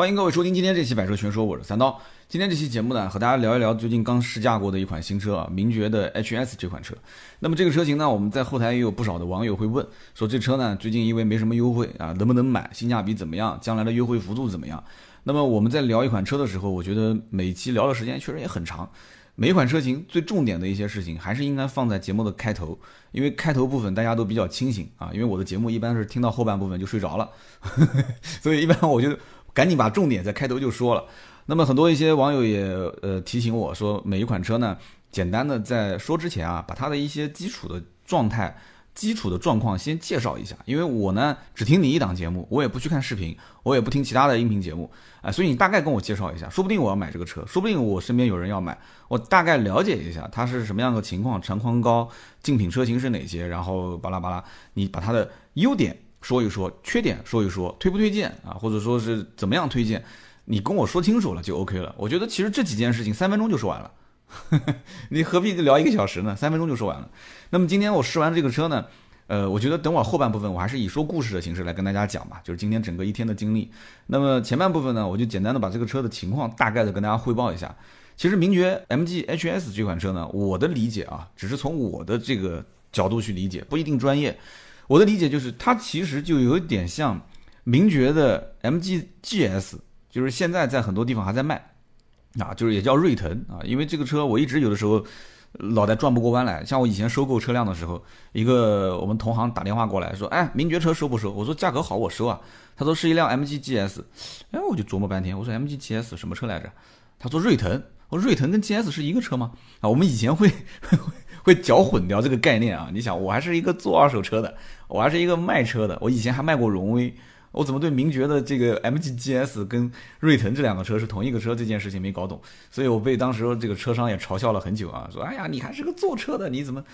欢迎各位收听今天这期百车全说，我是三刀。今天这期节目呢，和大家聊一聊最近刚试驾过的一款新车啊，名爵的 HS 这款车。那么这个车型呢，我们在后台也有不少的网友会问，说这车呢最近因为没什么优惠啊，能不能买？性价比怎么样？将来的优惠幅度怎么样？那么我们在聊一款车的时候，我觉得每期聊的时间确实也很长。每一款车型最重点的一些事情，还是应该放在节目的开头，因为开头部分大家都比较清醒啊。因为我的节目一般是听到后半部分就睡着了，所以一般我就赶紧把重点在开头就说了。那么很多一些网友也呃提醒我说，每一款车呢，简单的在说之前啊，把它的一些基础的状态。基础的状况先介绍一下，因为我呢只听你一档节目，我也不去看视频，我也不听其他的音频节目，啊，所以你大概跟我介绍一下，说不定我要买这个车，说不定我身边有人要买，我大概了解一下它是什么样的情况，长宽高，竞品车型是哪些，然后巴拉巴拉，你把它的优点说一说，缺点说一说，推不推荐啊，或者说是怎么样推荐，你跟我说清楚了就 OK 了。我觉得其实这几件事情三分钟就说完了。你何必聊一个小时呢？三分钟就说完了。那么今天我试完这个车呢，呃，我觉得等会儿后半部分我还是以说故事的形式来跟大家讲吧，就是今天整个一天的经历。那么前半部分呢，我就简单的把这个车的情况大概的跟大家汇报一下。其实名爵 MG HS 这款车呢，我的理解啊，只是从我的这个角度去理解，不一定专业。我的理解就是它其实就有点像名爵的 MG GS，就是现在在很多地方还在卖。啊，就是也叫锐腾啊，因为这个车我一直有的时候脑袋转不过弯来。像我以前收购车辆的时候，一个我们同行打电话过来说：“哎，名爵车收不收？”我说：“价格好，我收啊。”他说：“是一辆 MG GS。”哎，我就琢磨半天，我说：“MG GS 什么车来着？”他说：“锐腾。”我说：“锐腾跟 GS 是一个车吗？”啊，我们以前会 会搅混掉这个概念啊。你想，我还是一个做二手车的，我还是一个卖车的，我以前还卖过荣威。我怎么对名爵的这个 MG GS 跟锐腾这两个车是同一个车这件事情没搞懂，所以我被当时这个车商也嘲笑了很久啊，说哎呀你还是个坐车的，你怎么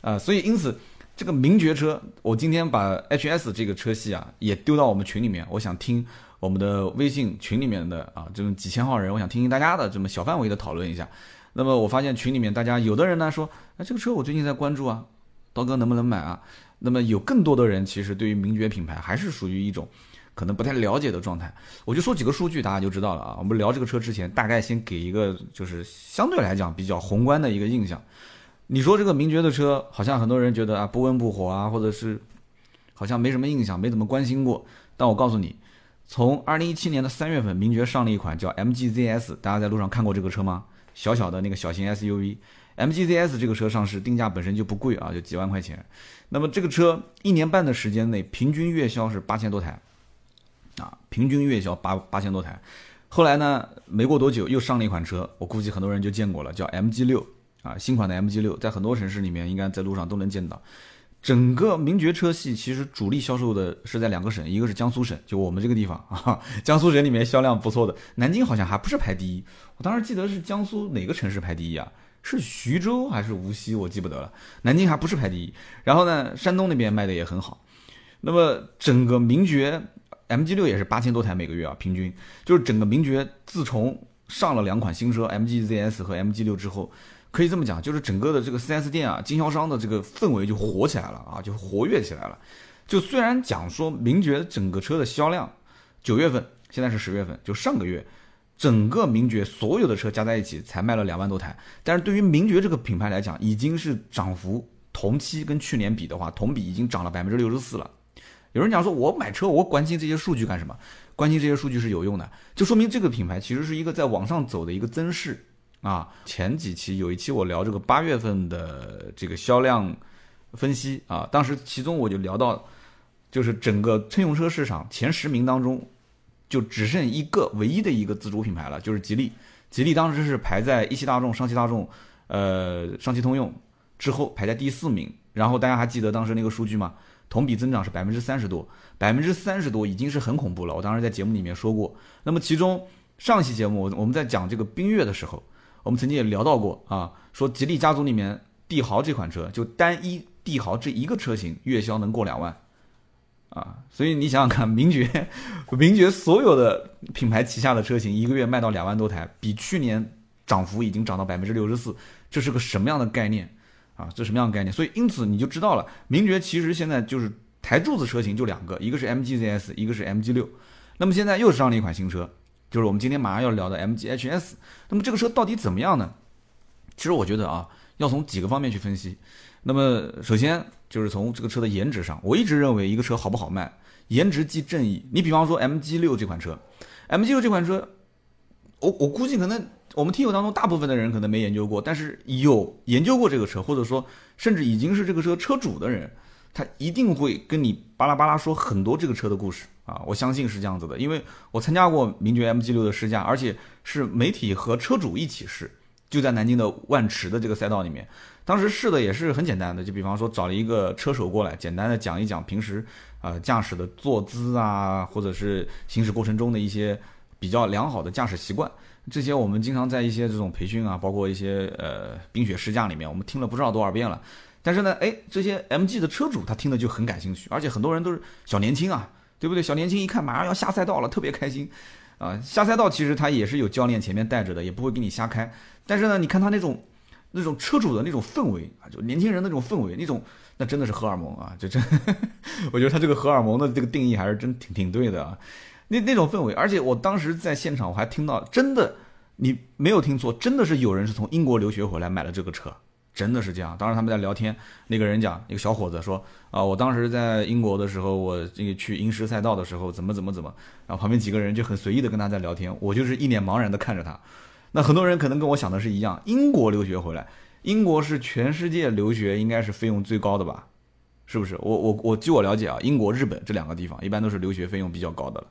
啊？所以因此这个名爵车，我今天把 HS 这个车系啊也丢到我们群里面，我想听我们的微信群里面的啊这种几千号人，我想听听大家的这么小范围的讨论一下。那么我发现群里面大家有的人呢说，哎这个车我最近在关注啊，刀哥能不能买啊？那么有更多的人其实对于名爵品牌还是属于一种可能不太了解的状态，我就说几个数据，大家就知道了啊。我们聊这个车之前，大概先给一个就是相对来讲比较宏观的一个印象。你说这个名爵的车，好像很多人觉得啊不温不火啊，或者是好像没什么印象，没怎么关心过。但我告诉你，从二零一七年的三月份，名爵上了一款叫 MG ZS，大家在路上看过这个车吗？小小的那个小型 SUV。MGZS 这个车上市定价本身就不贵啊，就几万块钱。那么这个车一年半的时间内，平均月销是八千多台，啊，平均月销八八千多台。后来呢，没过多久又上了一款车，我估计很多人就见过了，叫 MG 六啊，新款的 MG 六，在很多城市里面应该在路上都能见到。整个名爵车系其实主力销售的是在两个省，一个是江苏省，就我们这个地方 啊，江苏省里面销量不错的，南京好像还不是排第一。我当时记得是江苏哪个城市排第一啊？是徐州还是无锡？我记不得了。南京还不是排第一。然后呢，山东那边卖的也很好。那么整个名爵 MG 六也是八千多台每个月啊，平均就是整个名爵自从上了两款新车 MG ZS 和 MG 六之后，可以这么讲，就是整个的这个 4S 店啊，经销商的这个氛围就火起来了啊，就活跃起来了。就虽然讲说名爵整个车的销量，九月份现在是十月份，就上个月。整个名爵所有的车加在一起才卖了两万多台，但是对于名爵这个品牌来讲，已经是涨幅同期跟去年比的话，同比已经涨了百分之六十四了。有人讲说，我买车我关心这些数据干什么？关心这些数据是有用的，就说明这个品牌其实是一个在往上走的一个增势啊。前几期有一期我聊这个八月份的这个销量分析啊，当时其中我就聊到，就是整个乘用车市场前十名当中。就只剩一个唯一的一个自主品牌了，就是吉利。吉利当时是排在一汽大众、上汽大众、呃上汽通用之后排在第四名。然后大家还记得当时那个数据吗？同比增长是百分之三十多，百分之三十多已经是很恐怖了。我当时在节目里面说过。那么其中上期节目我们在讲这个缤越的时候，我们曾经也聊到过啊，说吉利家族里面帝豪这款车，就单一帝豪这一个车型月销能过两万。啊，所以你想想看，名爵，名爵所有的品牌旗下的车型一个月卖到两万多台，比去年涨幅已经涨到百分之六十四，这是个什么样的概念啊？这什么样的概念？所以因此你就知道了，名爵其实现在就是台柱子车型就两个，一个是 MG ZS，一个是 MG 六。那么现在又上了一款新车就是我们今天马上要聊的 MG HS。那么这个车到底怎么样呢？其实我觉得啊，要从几个方面去分析。那么首先就是从这个车的颜值上，我一直认为一个车好不好卖，颜值即正义。你比方说 MG 六这款车，MG 六这款车，我我估计可能我们听友当中大部分的人可能没研究过，但是有研究过这个车，或者说甚至已经是这个车车主的人，他一定会跟你巴拉巴拉说很多这个车的故事啊！我相信是这样子的，因为我参加过名爵 MG 六的试驾，而且是媒体和车主一起试，就在南京的万池的这个赛道里面。当时试的也是很简单的，就比方说找了一个车手过来，简单的讲一讲平时啊驾驶的坐姿啊，或者是行驶过程中的一些比较良好的驾驶习惯。这些我们经常在一些这种培训啊，包括一些呃冰雪试驾里面，我们听了不知道多少遍了。但是呢，哎，这些 MG 的车主他听的就很感兴趣，而且很多人都是小年轻啊，对不对？小年轻一看马上要下赛道了，特别开心啊。下赛道其实他也是有教练前面带着的，也不会给你瞎开。但是呢，你看他那种。那种车主的那种氛围啊，就年轻人那种氛围，那种那真的是荷尔蒙啊，就真，我觉得他这个荷尔蒙的这个定义还是真挺挺对的啊。那那种氛围，而且我当时在现场我还听到，真的你没有听错，真的是有人是从英国留学回来买了这个车，真的是这样。当时他们在聊天，那个人讲，一个小伙子说啊，我当时在英国的时候，我这个去英狮赛道的时候，怎么怎么怎么，然后旁边几个人就很随意的跟他在聊天，我就是一脸茫然的看着他。那很多人可能跟我想的是一样，英国留学回来，英国是全世界留学应该是费用最高的吧？是不是？我我我据我了解啊，英国、日本这两个地方一般都是留学费用比较高的了。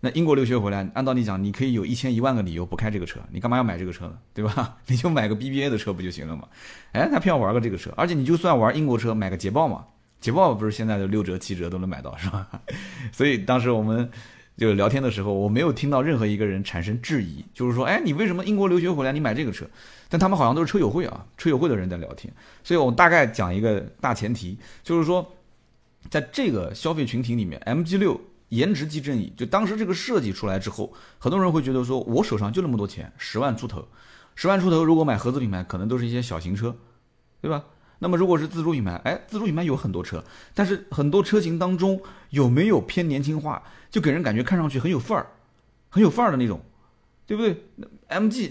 那英国留学回来，按道理讲，你可以有一千一万个理由不开这个车，你干嘛要买这个车呢？对吧？你就买个 BBA 的车不就行了吗？哎，他偏要玩个这个车，而且你就算玩英国车，买个捷豹嘛，捷豹不是现在的六折七折都能买到是吧？所以当时我们。就聊天的时候，我没有听到任何一个人产生质疑，就是说，哎，你为什么英国留学回来，你买这个车？但他们好像都是车友会啊，车友会的人在聊天。所以我大概讲一个大前提，就是说，在这个消费群体里面，MG 六颜值即正义。就当时这个设计出来之后，很多人会觉得说，我手上就那么多钱，十万出头，十万出头，如果买合资品牌，可能都是一些小型车，对吧？那么如果是自主品牌，哎，自主品牌有很多车，但是很多车型当中有没有偏年轻化，就给人感觉看上去很有范儿，很有范儿的那种，对不对那？MG，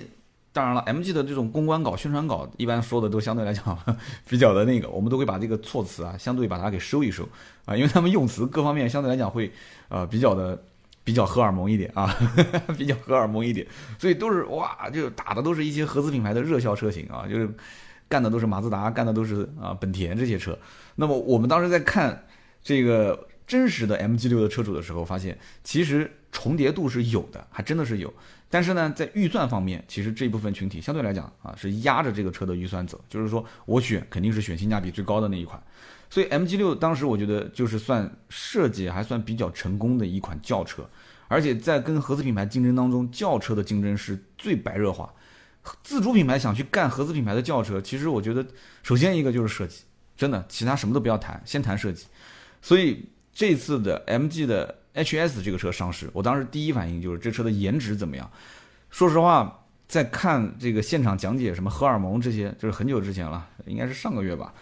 当然了，MG 的这种公关稿、宣传稿一般说的都相对来讲 比较的那个，我们都会把这个措辞啊，相对把它给收一收啊，因为他们用词各方面相对来讲会呃比较的比较荷尔蒙一点啊，比较荷尔蒙一点，所以都是哇，就打的都是一些合资品牌的热销车型啊，就是。干的都是马自达，干的都是啊本田这些车。那么我们当时在看这个真实的 MG 六的车主的时候，发现其实重叠度是有的，还真的是有。但是呢，在预算方面，其实这部分群体相对来讲啊是压着这个车的预算走，就是说我选肯定是选性价比最高的那一款。所以 MG 六当时我觉得就是算设计还算比较成功的一款轿车，而且在跟合资品牌竞争当中，轿车的竞争是最白热化。自主品牌想去干合资品牌的轿车，其实我觉得，首先一个就是设计，真的，其他什么都不要谈，先谈设计。所以这次的 MG 的 HS 这个车上市，我当时第一反应就是这车的颜值怎么样？说实话，在看这个现场讲解什么荷尔蒙这些，就是很久之前了，应该是上个月吧，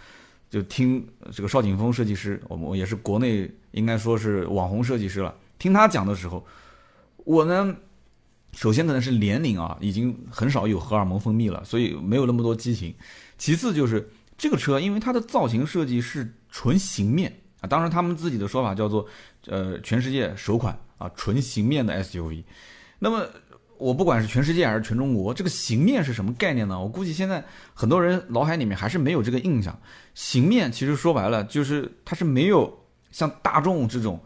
就听这个邵景峰设计师，我们也是国内应该说是网红设计师了，听他讲的时候，我呢。首先可能是年龄啊，已经很少有荷尔蒙分泌了，所以没有那么多激情。其次就是这个车，因为它的造型设计是纯形面啊，当然他们自己的说法叫做，呃，全世界首款啊纯形面的 SUV。那么我不管是全世界还是全中国，这个形面是什么概念呢？我估计现在很多人脑海里面还是没有这个印象。形面其实说白了就是它是没有像大众这种。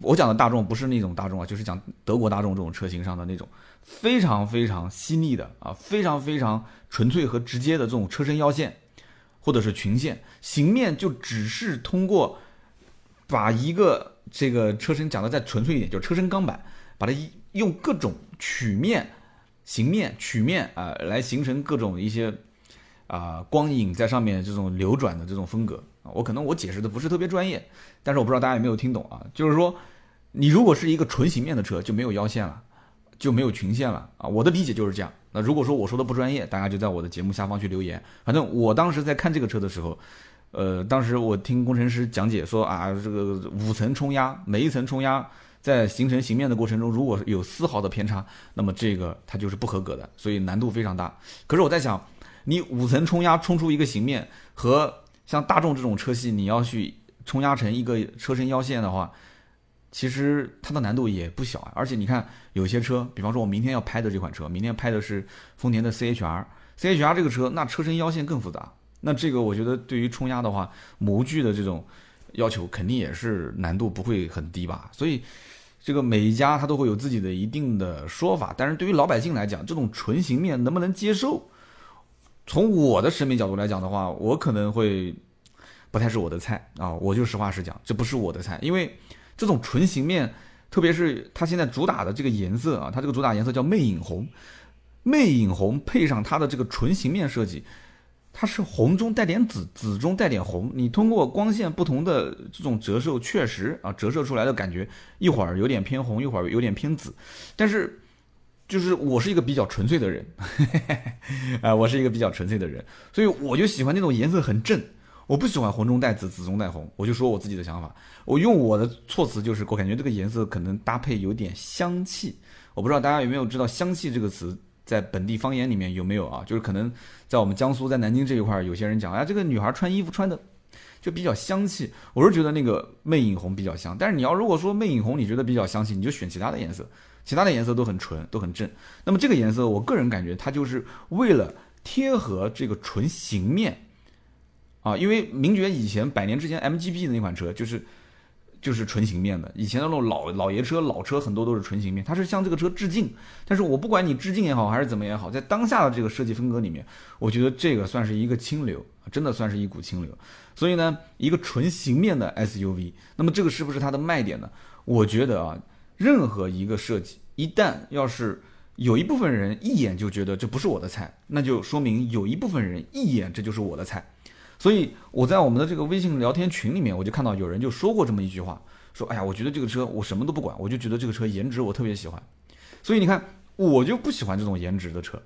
我讲的大众不是那种大众啊，就是讲德国大众这种车型上的那种非常非常细腻的啊，非常非常纯粹和直接的这种车身腰线，或者是裙线形面，就只是通过把一个这个车身讲的再纯粹一点，就是车身钢板，把它用各种曲面、形面、曲面啊来形成各种一些啊光影在上面这种流转的这种风格。我可能我解释的不是特别专业，但是我不知道大家有没有听懂啊？就是说，你如果是一个纯形面的车，就没有腰线了，就没有裙线了啊。我的理解就是这样。那如果说我说的不专业，大家就在我的节目下方去留言。反正我当时在看这个车的时候，呃，当时我听工程师讲解说啊，这个五层冲压，每一层冲压在形成形面的过程中，如果有丝毫的偏差，那么这个它就是不合格的，所以难度非常大。可是我在想，你五层冲压冲出一个形面，和像大众这种车系，你要去冲压成一个车身腰线的话，其实它的难度也不小啊。而且你看，有些车，比方说我明天要拍的这款车，明天拍的是丰田的 CHR，CHR 这个车，那车身腰线更复杂。那这个我觉得对于冲压的话，模具的这种要求肯定也是难度不会很低吧。所以这个每一家它都会有自己的一定的说法。但是对于老百姓来讲，这种纯形面能不能接受？从我的审美角度来讲的话，我可能会不太是我的菜啊。我就实话实讲，这不是我的菜，因为这种唇形面，特别是它现在主打的这个颜色啊，它这个主打颜色叫魅影红，魅影红配上它的这个唇形面设计。它是红中带点紫，紫中带点红。你通过光线不同的这种折射，确实啊，折射出来的感觉一会儿有点偏红，一会儿有点偏紫。但是，就是我是一个比较纯粹的人，啊，我是一个比较纯粹的人，所以我就喜欢那种颜色很正。我不喜欢红中带紫，紫中带红。我就说我自己的想法，我用我的措辞就是，我感觉这个颜色可能搭配有点香气。我不知道大家有没有知道“香气”这个词。在本地方言里面有没有啊？就是可能在我们江苏，在南京这一块，有些人讲，哎，这个女孩穿衣服穿的就比较香气。我是觉得那个魅影红比较香，但是你要如果说魅影红你觉得比较香气，你就选其他的颜色，其他的颜色都很纯，都很正。那么这个颜色，我个人感觉它就是为了贴合这个纯形面啊，因为名爵以前百年之前 MGB 的那款车就是。就是纯形面的，以前的那种老老爷车、老车很多都是纯形面，它是向这个车致敬。但是我不管你致敬也好，还是怎么也好，在当下的这个设计风格里面，我觉得这个算是一个清流，真的算是一股清流。所以呢，一个纯形面的 SUV，那么这个是不是它的卖点呢？我觉得啊，任何一个设计，一旦要是有一部分人一眼就觉得这不是我的菜，那就说明有一部分人一眼这就是我的菜。所以我在我们的这个微信聊天群里面，我就看到有人就说过这么一句话，说：“哎呀，我觉得这个车我什么都不管，我就觉得这个车颜值我特别喜欢。”所以你看，我就不喜欢这种颜值的车。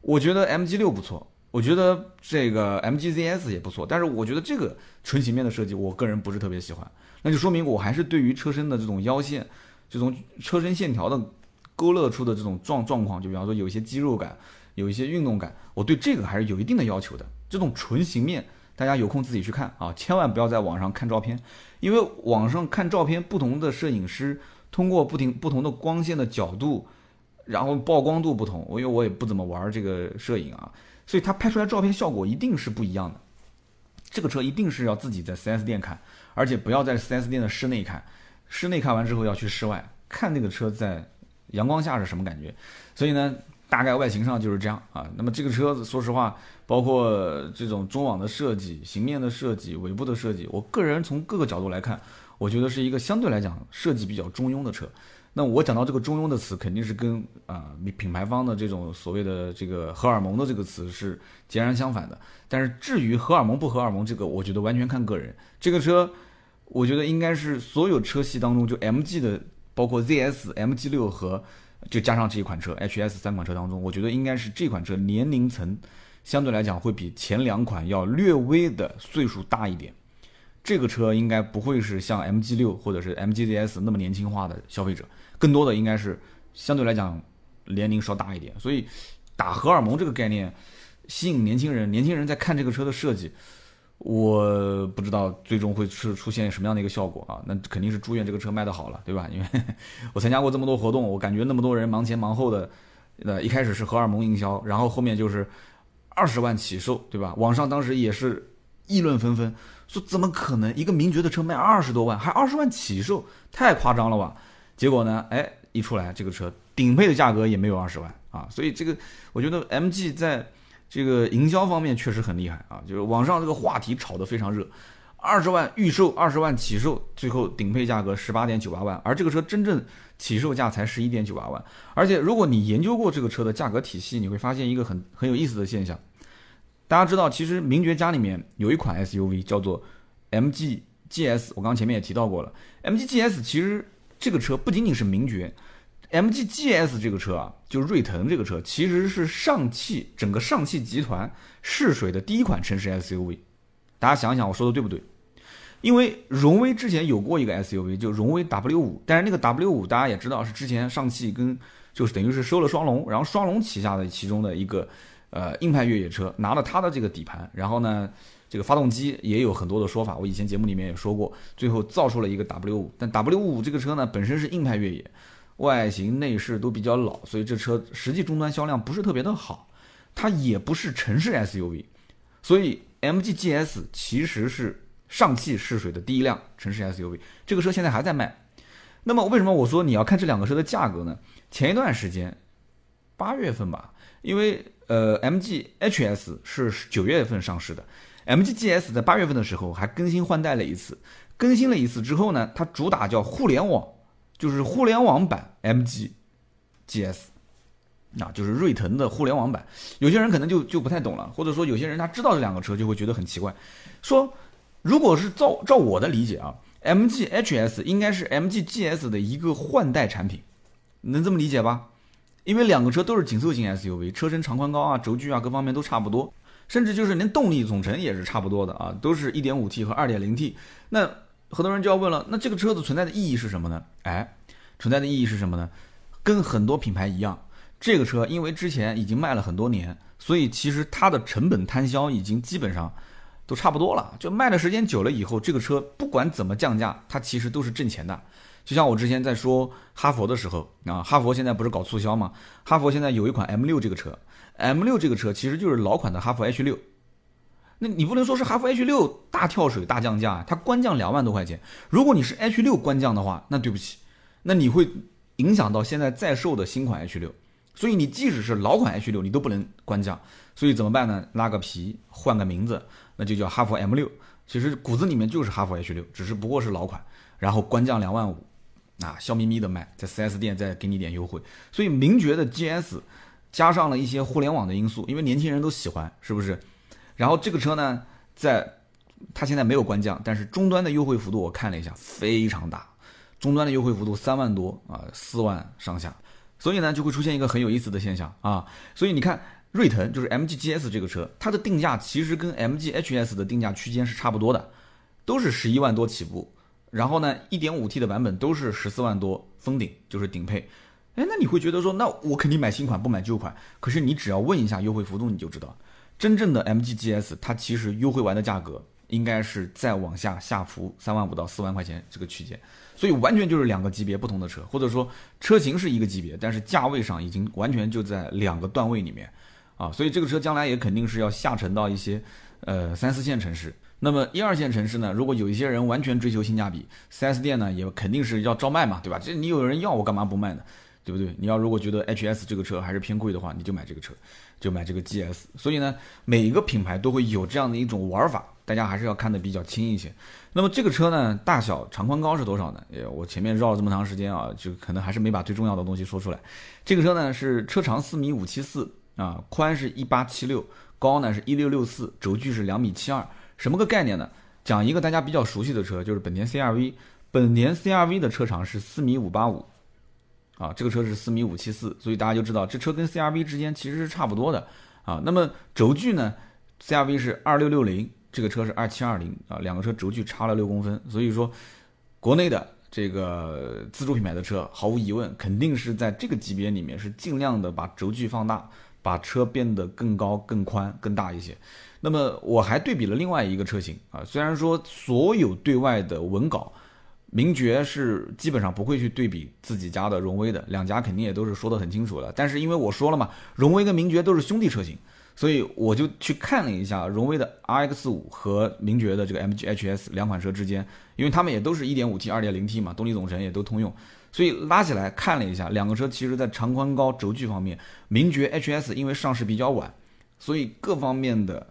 我觉得 MG 六不错，我觉得这个 MG ZS 也不错，但是我觉得这个纯形面的设计，我个人不是特别喜欢。那就说明我还是对于车身的这种腰线、这种车身线条的勾勒出的这种状状况，就比方说有一些肌肉感、有一些运动感，我对这个还是有一定的要求的。这种纯形面。大家有空自己去看啊，千万不要在网上看照片，因为网上看照片，不同的摄影师通过不停不同的光线的角度，然后曝光度不同，我因为我也不怎么玩这个摄影啊，所以他拍出来照片效果一定是不一样的。这个车一定是要自己在 4S 店看，而且不要在 4S 店的室内看，室内看完之后要去室外看那个车在阳光下是什么感觉。所以呢。大概外形上就是这样啊。那么这个车子，说实话，包括这种中网的设计、形面的设计、尾部的设计，我个人从各个角度来看，我觉得是一个相对来讲设计比较中庸的车。那我讲到这个中庸的词，肯定是跟啊品牌方的这种所谓的这个荷尔蒙的这个词是截然相反的。但是至于荷尔蒙不荷尔蒙，这个我觉得完全看个人。这个车，我觉得应该是所有车系当中，就 MG 的，包括 ZS、MG 六和。就加上这一款车，HS 三款车当中，我觉得应该是这款车年龄层相对来讲会比前两款要略微的岁数大一点。这个车应该不会是像 MG 六或者是 MG ZS 那么年轻化的消费者，更多的应该是相对来讲年龄稍大一点。所以打荷尔蒙这个概念吸引年轻人，年轻人在看这个车的设计。我不知道最终会是出现什么样的一个效果啊？那肯定是祝愿这个车卖得好了，对吧？因为 我参加过这么多活动，我感觉那么多人忙前忙后的，呃，一开始是荷尔蒙营销，然后后面就是二十万起售，对吧？网上当时也是议论纷纷，说怎么可能一个名爵的车卖二十多万，还二十万起售，太夸张了吧？结果呢，哎，一出来这个车顶配的价格也没有二十万啊，所以这个我觉得 MG 在。这个营销方面确实很厉害啊，就是网上这个话题炒得非常热，二十万预售，二十万起售，最后顶配价格十八点九八万，而这个车真正起售价才十一点九八万。而且如果你研究过这个车的价格体系，你会发现一个很很有意思的现象。大家知道，其实名爵家里面有一款 SUV 叫做 MG GS，我刚前面也提到过了，MG GS 其实这个车不仅仅是名爵。MG GS 这个车啊，就锐腾这个车，其实是上汽整个上汽集团试水的第一款城市 SUV。大家想想，我说的对不对？因为荣威之前有过一个 SUV，就荣威 W 五，但是那个 W 五大家也知道是之前上汽跟就是等于是收了双龙，然后双龙旗下的其中的一个呃硬派越野车，拿了它的这个底盘，然后呢这个发动机也有很多的说法，我以前节目里面也说过，最后造出了一个 W 五，但 W 五这个车呢本身是硬派越野，外形内饰都比较老，所以这车实际终端销量不是特别的好，它也不是城市 SUV，所以 MG GS 其实是。上汽试水的第一辆城市 SUV，这个车现在还在卖。那么为什么我说你要看这两个车的价格呢？前一段时间，八月份吧，因为呃 MG HS 是九月份上市的，MG GS 在八月份的时候还更新换代了一次，更新了一次之后呢，它主打叫互联网，就是互联网版 MG GS，那就是瑞腾的互联网版。有些人可能就就不太懂了，或者说有些人他知道这两个车就会觉得很奇怪，说。如果是照照我的理解啊，MG HS 应该是 MG GS 的一个换代产品，能这么理解吧？因为两个车都是紧凑型 SUV，车身长宽高啊、轴距啊各方面都差不多，甚至就是连动力总成也是差不多的啊，都是一点五 T 和二点零 T。那很多人就要问了，那这个车子存在的意义是什么呢？哎，存在的意义是什么呢？跟很多品牌一样，这个车因为之前已经卖了很多年，所以其实它的成本摊销已经基本上。都差不多了，就卖的时间久了以后，这个车不管怎么降价，它其实都是挣钱的。就像我之前在说哈佛的时候啊，哈佛现在不是搞促销吗？哈佛现在有一款 M 六这个车，M 六这个车其实就是老款的哈弗 H 六。那你不能说是哈弗 H 六大跳水大降价，它官降两万多块钱。如果你是 H 六官降的话，那对不起，那你会影响到现在在售的新款 H 六。所以你即使是老款 H 六，你都不能官降。所以怎么办呢？拉个皮，换个名字。那就叫哈弗 M 六，其实骨子里面就是哈弗 H 六，只是不过是老款，然后官降两万五，啊，笑眯眯的卖，在 4S 店再给你点优惠。所以名爵的 GS 加上了一些互联网的因素，因为年轻人都喜欢，是不是？然后这个车呢，在它现在没有官降，但是终端的优惠幅度我看了一下，非常大，终端的优惠幅度三万多啊，四万上下，所以呢就会出现一个很有意思的现象啊，所以你看。锐腾就是 MG GS 这个车，它的定价其实跟 MG HS 的定价区间是差不多的，都是十一万多起步。然后呢，1.5T 的版本都是十四万多封顶，就是顶配。哎，那你会觉得说，那我肯定买新款不买旧款。可是你只要问一下优惠幅度，你就知道，真正的 MG GS 它其实优惠完的价格应该是再往下下浮三万五到四万块钱这个区间。所以完全就是两个级别不同的车，或者说车型是一个级别，但是价位上已经完全就在两个段位里面。啊，所以这个车将来也肯定是要下沉到一些，呃三四线城市。那么一二线城市呢，如果有一些人完全追求性价比，4S 店呢也肯定是要照卖嘛，对吧？这你有人要我干嘛不卖呢？对不对？你要如果觉得 HS 这个车还是偏贵的话，你就买这个车，就买这个 GS。所以呢，每一个品牌都会有这样的一种玩法，大家还是要看得比较清一些。那么这个车呢，大小、长、宽、高是多少呢？也我前面绕了这么长时间啊，就可能还是没把最重要的东西说出来。这个车呢是车长四米五七四。啊，宽是一八七六，高呢是一六六四，轴距是两米七二，什么个概念呢？讲一个大家比较熟悉的车，就是本田 CRV，本田 CRV 的车长是四米五八五，啊，这个车是四米五七四，所以大家就知道这车跟 CRV 之间其实是差不多的啊。那么轴距呢，CRV 是二六六零，这个车是二七二零啊，两个车轴距差了六公分，所以说国内的这个自主品牌的车，毫无疑问肯定是在这个级别里面是尽量的把轴距放大。把车变得更高、更宽、更大一些。那么我还对比了另外一个车型啊，虽然说所有对外的文稿，名爵是基本上不会去对比自己家的荣威的，两家肯定也都是说得很清楚了。但是因为我说了嘛，荣威跟名爵都是兄弟车型，所以我就去看了一下荣威的 RX 五和名爵的这个 MG HS 两款车之间，因为他们也都是一点五 T、二点零 T 嘛，动力总成也都通用。所以拉起来看了一下，两个车其实在长宽高、轴距方面，名爵 HS 因为上市比较晚，所以各方面的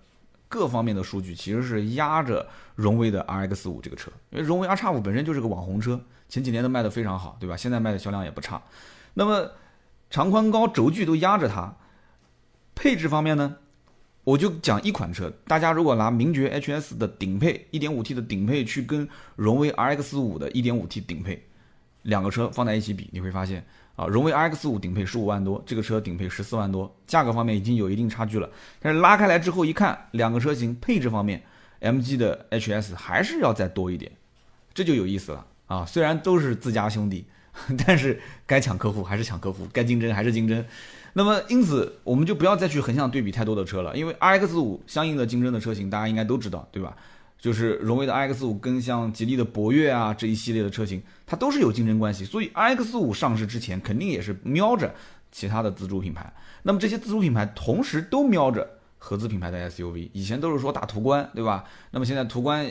各方面的数据其实是压着荣威的 RX 五这个车。因为荣威 R 叉五本身就是个网红车，前几年都卖得非常好，对吧？现在卖的销量也不差。那么长宽高、轴距都压着它，配置方面呢，我就讲一款车，大家如果拿名爵 HS 的顶配 1.5T 的顶配去跟荣威 RX 五的 1.5T 顶配。两个车放在一起比，你会发现啊，荣威 RX 五顶配十五万多，这个车顶配十四万多，价格方面已经有一定差距了。但是拉开来之后一看，两个车型配置方面，MG 的 HS 还是要再多一点，这就有意思了啊！虽然都是自家兄弟，但是该抢客户还是抢客户，该竞争还是竞争。那么因此，我们就不要再去横向对比太多的车了，因为 RX 五相应的竞争的车型，大家应该都知道，对吧？就是荣威的 RX 五跟像吉利的博越啊这一系列的车型，它都是有竞争关系。所以 RX 五上市之前，肯定也是瞄着其他的自主品牌。那么这些自主品牌同时都瞄着。合资品牌的 SUV，以前都是说打途观，对吧？那么现在途观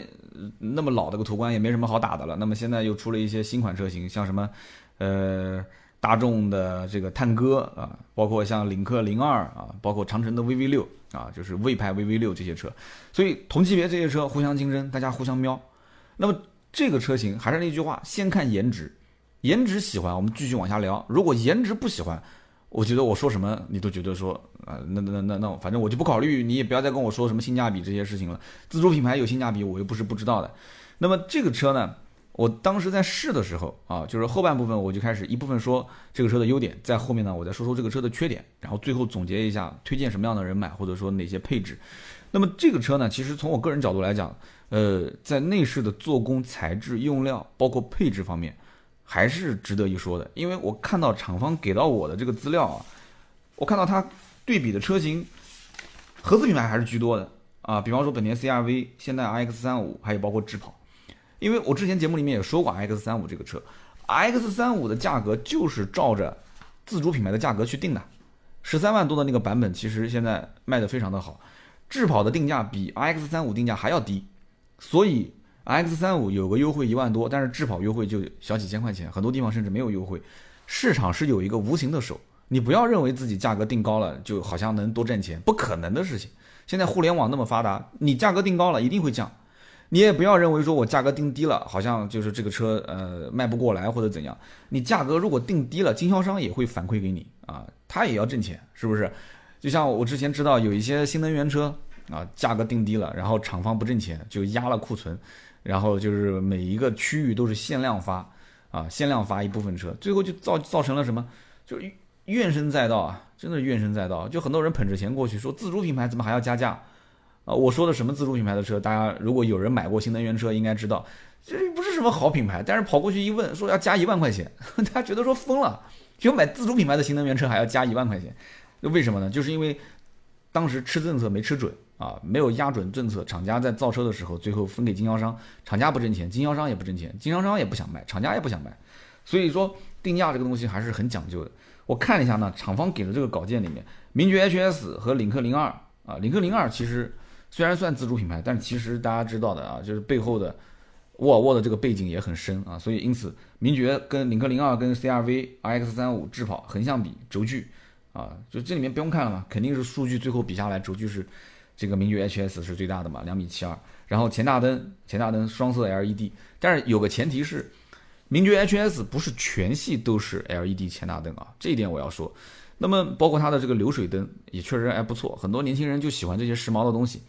那么老的个途观也没什么好打的了。那么现在又出了一些新款车型，像什么，呃，大众的这个探歌啊，包括像领克零二啊，包括长城的 VV 六啊，就是魏牌 VV 六这些车。所以同级别这些车互相竞争，大家互相瞄。那么这个车型还是那句话，先看颜值，颜值喜欢我们继续往下聊。如果颜值不喜欢，我觉得我说什么你都觉得说啊，那那那那反正我就不考虑，你也不要再跟我说什么性价比这些事情了。自主品牌有性价比，我又不是不知道的。那么这个车呢，我当时在试的时候啊，就是后半部分我就开始一部分说这个车的优点，在后面呢我再说说这个车的缺点，然后最后总结一下推荐什么样的人买，或者说哪些配置。那么这个车呢，其实从我个人角度来讲，呃，在内饰的做工、材质、用料，包括配置方面。还是值得一说的，因为我看到厂方给到我的这个资料啊，我看到它对比的车型，合资品牌还是居多的啊，比方说本田 CR-V、现代 RX-35，还有包括智跑，因为我之前节目里面也说过 X-35 这个车，X-35 的价格就是照着自主品牌的价格去定的，十三万多的那个版本其实现在卖的非常的好，智跑的定价比 X-35 定价还要低，所以。X 三五有个优惠一万多，但是智跑优惠就小几千块钱，很多地方甚至没有优惠。市场是有一个无形的手，你不要认为自己价格定高了就好像能多挣钱，不可能的事情。现在互联网那么发达，你价格定高了一定会降。你也不要认为说我价格定低了，好像就是这个车呃卖不过来或者怎样。你价格如果定低了，经销商也会反馈给你啊，他也要挣钱，是不是？就像我之前知道有一些新能源车啊，价格定低了，然后厂方不挣钱就压了库存。然后就是每一个区域都是限量发，啊，限量发一部分车，最后就造造成了什么？就怨声载道啊，真的怨声载道。就很多人捧着钱过去说自主品牌怎么还要加价？啊，我说的什么自主品牌的车？大家如果有人买过新能源车，应该知道，这不是什么好品牌。但是跑过去一问，说要加一万块钱，大家觉得说疯了，就买自主品牌的新能源车还要加一万块钱，那为什么呢？就是因为当时吃政策没吃准。啊，没有压准政策，厂家在造车的时候，最后分给经销商，厂家不挣钱，经销商也不挣钱，经销商也不想卖，厂家也不想卖，所以说定价这个东西还是很讲究的。我看了一下呢，厂方给的这个稿件里面，名爵 HS 和领克零二啊，领克零二其实虽然算自主品牌，但其实大家知道的啊，就是背后的沃尔沃的这个背景也很深啊，所以因此名爵跟领克零二跟 CRV、RX 三五智跑横向比轴距啊，就这里面不用看了嘛，肯定是数据最后比下来轴距是。这个名爵 HS 是最大的嘛，两米七二，然后前大灯，前大灯双色 LED，但是有个前提是，名爵 HS 不是全系都是 LED 前大灯啊，这一点我要说。那么包括它的这个流水灯也确实还不错，很多年轻人就喜欢这些时髦的东西。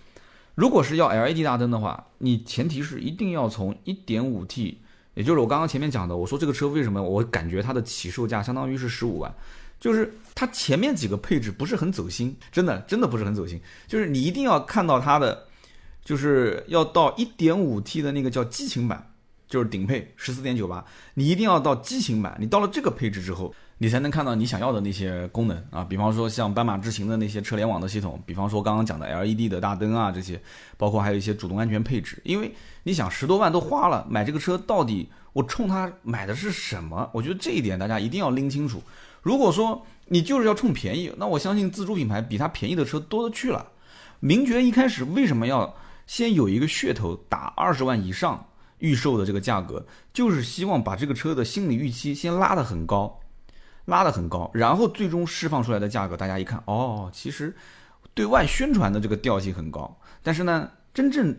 如果是要 LED 大灯的话，你前提是一定要从 1.5T，也就是我刚刚前面讲的，我说这个车为什么我感觉它的起售价相当于是十五万。就是它前面几个配置不是很走心，真的真的不是很走心。就是你一定要看到它的，就是要到 1.5T 的那个叫激情版，就是顶配十四点九八，你一定要到激情版。你到了这个配置之后，你才能看到你想要的那些功能啊，比方说像斑马智行的那些车联网的系统，比方说刚刚讲的 LED 的大灯啊这些，包括还有一些主动安全配置。因为你想十多万都花了，买这个车到底我冲它买的是什么？我觉得这一点大家一定要拎清楚。如果说你就是要冲便宜，那我相信自主品牌比它便宜的车多了去了。名爵一开始为什么要先有一个噱头打二十万以上预售的这个价格，就是希望把这个车的心理预期先拉得很高，拉得很高，然后最终释放出来的价格，大家一看，哦，其实对外宣传的这个调性很高，但是呢，真正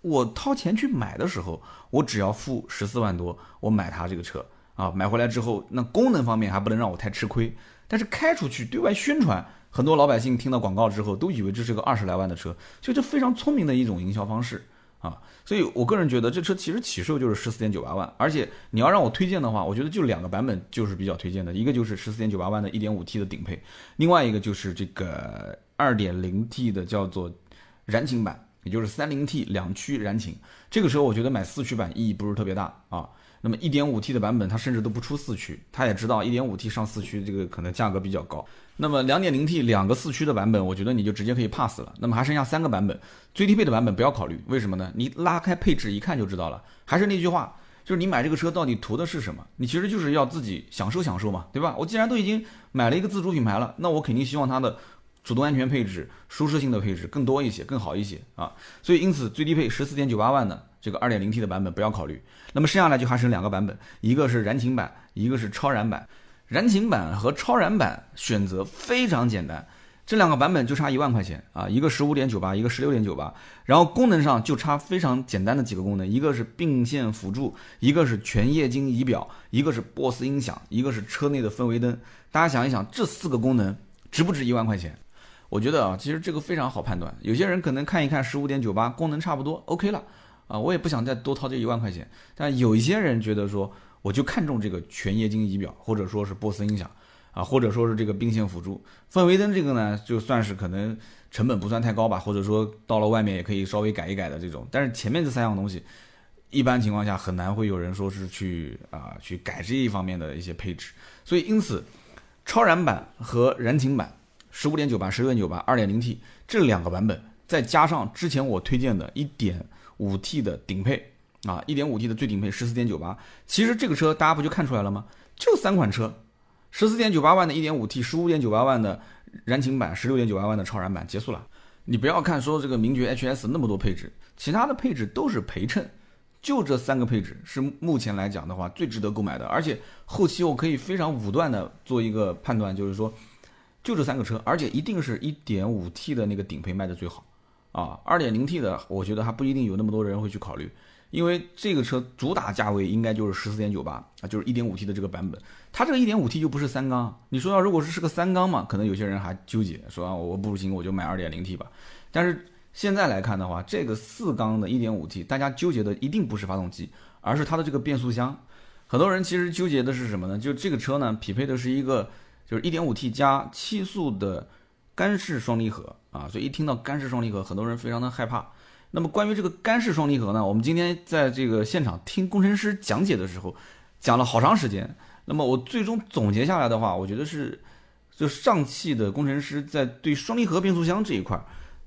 我掏钱去买的时候，我只要付十四万多，我买它这个车。啊，买回来之后，那功能方面还不能让我太吃亏，但是开出去对外宣传，很多老百姓听到广告之后，都以为这是个二十来万的车，所以这非常聪明的一种营销方式啊。所以我个人觉得这车其实起售就是十四点九八万，而且你要让我推荐的话，我觉得就两个版本就是比较推荐的，一个就是十四点九八万的一点五 T 的顶配，另外一个就是这个二点零 T 的叫做燃情版也就是 3.0T 两驱燃擎。这个车我觉得买四驱版意义不是特别大啊。那么 1.5T 的版本它甚至都不出四驱，它也知道 1.5T 上四驱这个可能价格比较高。那么 2.0T 两个四驱的版本，我觉得你就直接可以 pass 了。那么还剩下三个版本，最低配的版本不要考虑，为什么呢？你拉开配置一看就知道了。还是那句话。就是你买这个车到底图的是什么？你其实就是要自己享受享受嘛，对吧？我既然都已经买了一个自主品牌了，那我肯定希望它的主动安全配置、舒适性的配置更多一些、更好一些啊。所以因此最低配十四点九八万的这个二点零 T 的版本不要考虑。那么剩下来就还剩两个版本，一个是燃情版，一个是超燃版。燃情版和超燃版选择非常简单。这两个版本就差一万块钱啊，一个十五点九八，一个十六点九八，然后功能上就差非常简单的几个功能，一个是并线辅助，一个是全液晶仪表，一个是 BOSS 音响，一个是车内的氛围灯。大家想一想，这四个功能值不值一万块钱？我觉得啊，其实这个非常好判断。有些人可能看一看十五点九八，功能差不多，OK 了啊，我也不想再多掏这一万块钱。但有一些人觉得说，我就看中这个全液晶仪表，或者说是波斯音响。啊，或者说是这个并线辅助，氛围灯这个呢，就算是可能成本不算太高吧，或者说到了外面也可以稍微改一改的这种。但是前面这三样东西，一般情况下很难会有人说是去啊去改这一方面的一些配置。所以因此，超燃版和燃情版，十五点九八、十六点九八、二点零 T 这两个版本，再加上之前我推荐的一点五 T 的顶配啊，一点五 T 的最顶配十四点九八，其实这个车大家不就看出来了吗？就三款车。十四点九八万的一点五 T，十五点九八万的燃情版，十六点九八万的超燃版，结束了。你不要看说这个名爵 HS 那么多配置，其他的配置都是陪衬，就这三个配置是目前来讲的话最值得购买的。而且后期我可以非常武断的做一个判断，就是说就这三个车，而且一定是一点五 T 的那个顶配卖的最好啊，二点零 T 的我觉得还不一定有那么多人会去考虑。因为这个车主打价位应该就是十四点九八啊，就是一点五 T 的这个版本。它这个一点五 T 就不是三缸。你说要如果是是个三缸嘛，可能有些人还纠结，说啊我不行我就买二点零 T 吧。但是现在来看的话，这个四缸的一点五 T，大家纠结的一定不是发动机，而是它的这个变速箱。很多人其实纠结的是什么呢？就这个车呢，匹配的是一个就是一点五 T 加七速的干式双离合啊，所以一听到干式双离合，很多人非常的害怕。那么关于这个干式双离合呢，我们今天在这个现场听工程师讲解的时候，讲了好长时间。那么我最终总结下来的话，我觉得是，就上汽的工程师在对双离合变速箱这一块，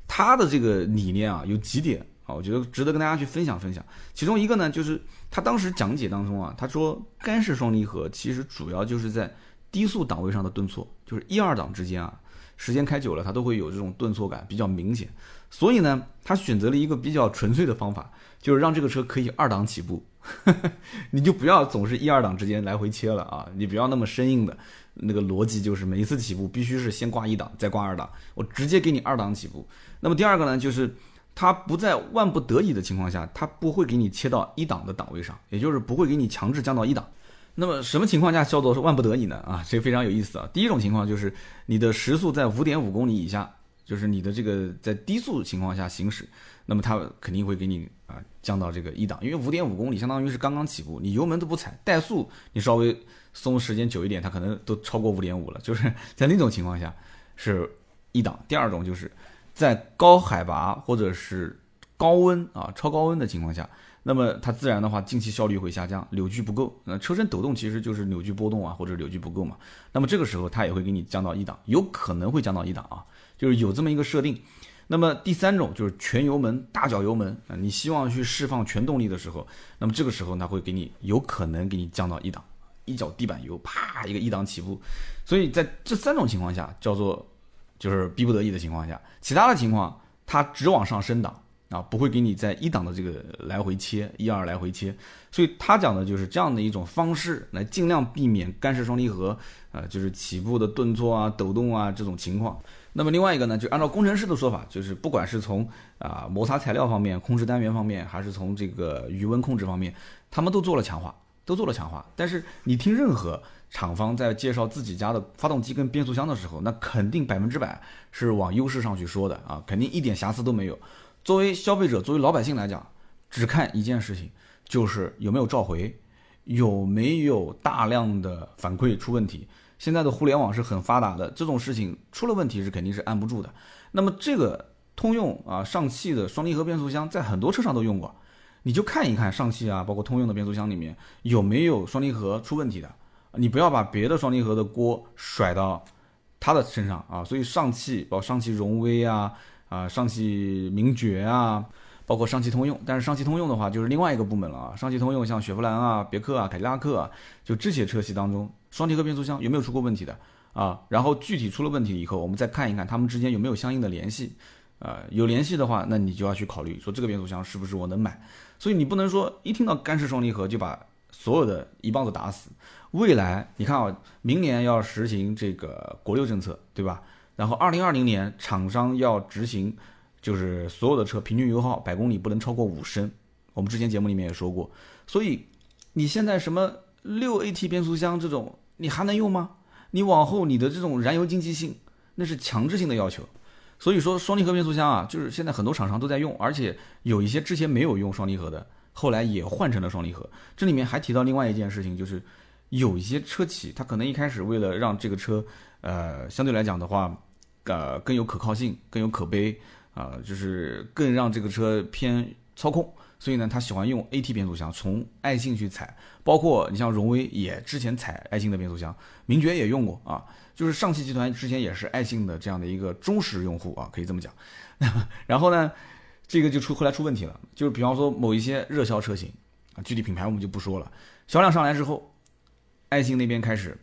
他的这个理念啊有几点啊，我觉得值得跟大家去分享分享。其中一个呢，就是他当时讲解当中啊，他说干式双离合其实主要就是在低速档位上的顿挫，就是一二档之间啊。时间开久了，它都会有这种顿挫感，比较明显。所以呢，他选择了一个比较纯粹的方法，就是让这个车可以二档起步，你就不要总是一二档之间来回切了啊！你不要那么生硬的那个逻辑，就是每一次起步必须是先挂一档，再挂二档，我直接给你二档起步。那么第二个呢，就是它不在万不得已的情况下，它不会给你切到一档的档位上，也就是不会给你强制降到一档。那么什么情况下叫做是万不得已呢？啊，这个非常有意思啊。第一种情况就是你的时速在五点五公里以下，就是你的这个在低速情况下行驶，那么它肯定会给你啊降到这个一档，因为五点五公里相当于是刚刚起步，你油门都不踩，怠速你稍微松时间久一点，它可能都超过五点五了。就是在那种情况下是一档。第二种就是在高海拔或者是高温啊超高温的情况下。那么它自然的话，进气效率会下降，扭矩不够。那车身抖动其实就是扭矩波动啊，或者扭矩不够嘛。那么这个时候它也会给你降到一档，有可能会降到一档啊，就是有这么一个设定。那么第三种就是全油门大脚油门啊，你希望去释放全动力的时候，那么这个时候它会给你有可能给你降到一档，一脚地板油，啪一个一档起步。所以在这三种情况下叫做就是逼不得已的情况下，其他的情况它只往上升档。啊，不会给你在一档的这个来回切，一二来回切，所以他讲的就是这样的一种方式，来尽量避免干式双离合，呃，就是起步的顿挫啊、抖动啊这种情况。那么另外一个呢，就按照工程师的说法，就是不管是从啊摩擦材料方面、控制单元方面，还是从这个余温控制方面，他们都做了强化，都做了强化。但是你听任何厂方在介绍自己家的发动机跟变速箱的时候，那肯定百分之百是往优势上去说的啊，肯定一点瑕疵都没有。作为消费者，作为老百姓来讲，只看一件事情，就是有没有召回，有没有大量的反馈出问题。现在的互联网是很发达的，这种事情出了问题是肯定是按不住的。那么这个通用啊、上汽的双离合变速箱在很多车上都用过，你就看一看上汽啊，包括通用的变速箱里面有没有双离合出问题的，你不要把别的双离合的锅甩到他的身上啊。所以上汽包括上汽荣威啊、啊上汽名爵啊。包括上汽通用，但是上汽通用的话就是另外一个部门了啊。上汽通用像雪佛兰啊、别克啊、凯迪拉克啊，就这些车系当中，双离合变速箱有没有出过问题的啊？然后具体出了问题以后，我们再看一看他们之间有没有相应的联系，呃，有联系的话，那你就要去考虑说这个变速箱是不是我能买。所以你不能说一听到干式双离合就把所有的一棒子打死。未来你看啊，明年要实行这个国六政策，对吧？然后二零二零年厂商要执行。就是所有的车平均油耗百公里不能超过五升，我们之前节目里面也说过，所以你现在什么六 AT 变速箱这种你还能用吗？你往后你的这种燃油经济性那是强制性的要求，所以说双离合变速箱啊，就是现在很多厂商都在用，而且有一些之前没有用双离合的，后来也换成了双离合。这里面还提到另外一件事情，就是有一些车企它可能一开始为了让这个车呃相对来讲的话，呃更有可靠性，更有可悲。啊，就是更让这个车偏操控，所以呢，他喜欢用 AT 变速箱，从爱信去踩，包括你像荣威也之前踩爱信的变速箱，名爵也用过啊，就是上汽集团之前也是爱信的这样的一个忠实用户啊，可以这么讲。然后呢，这个就出后来出问题了，就是比方说某一些热销车型啊，具体品牌我们就不说了，销量上来之后，爱信那边开始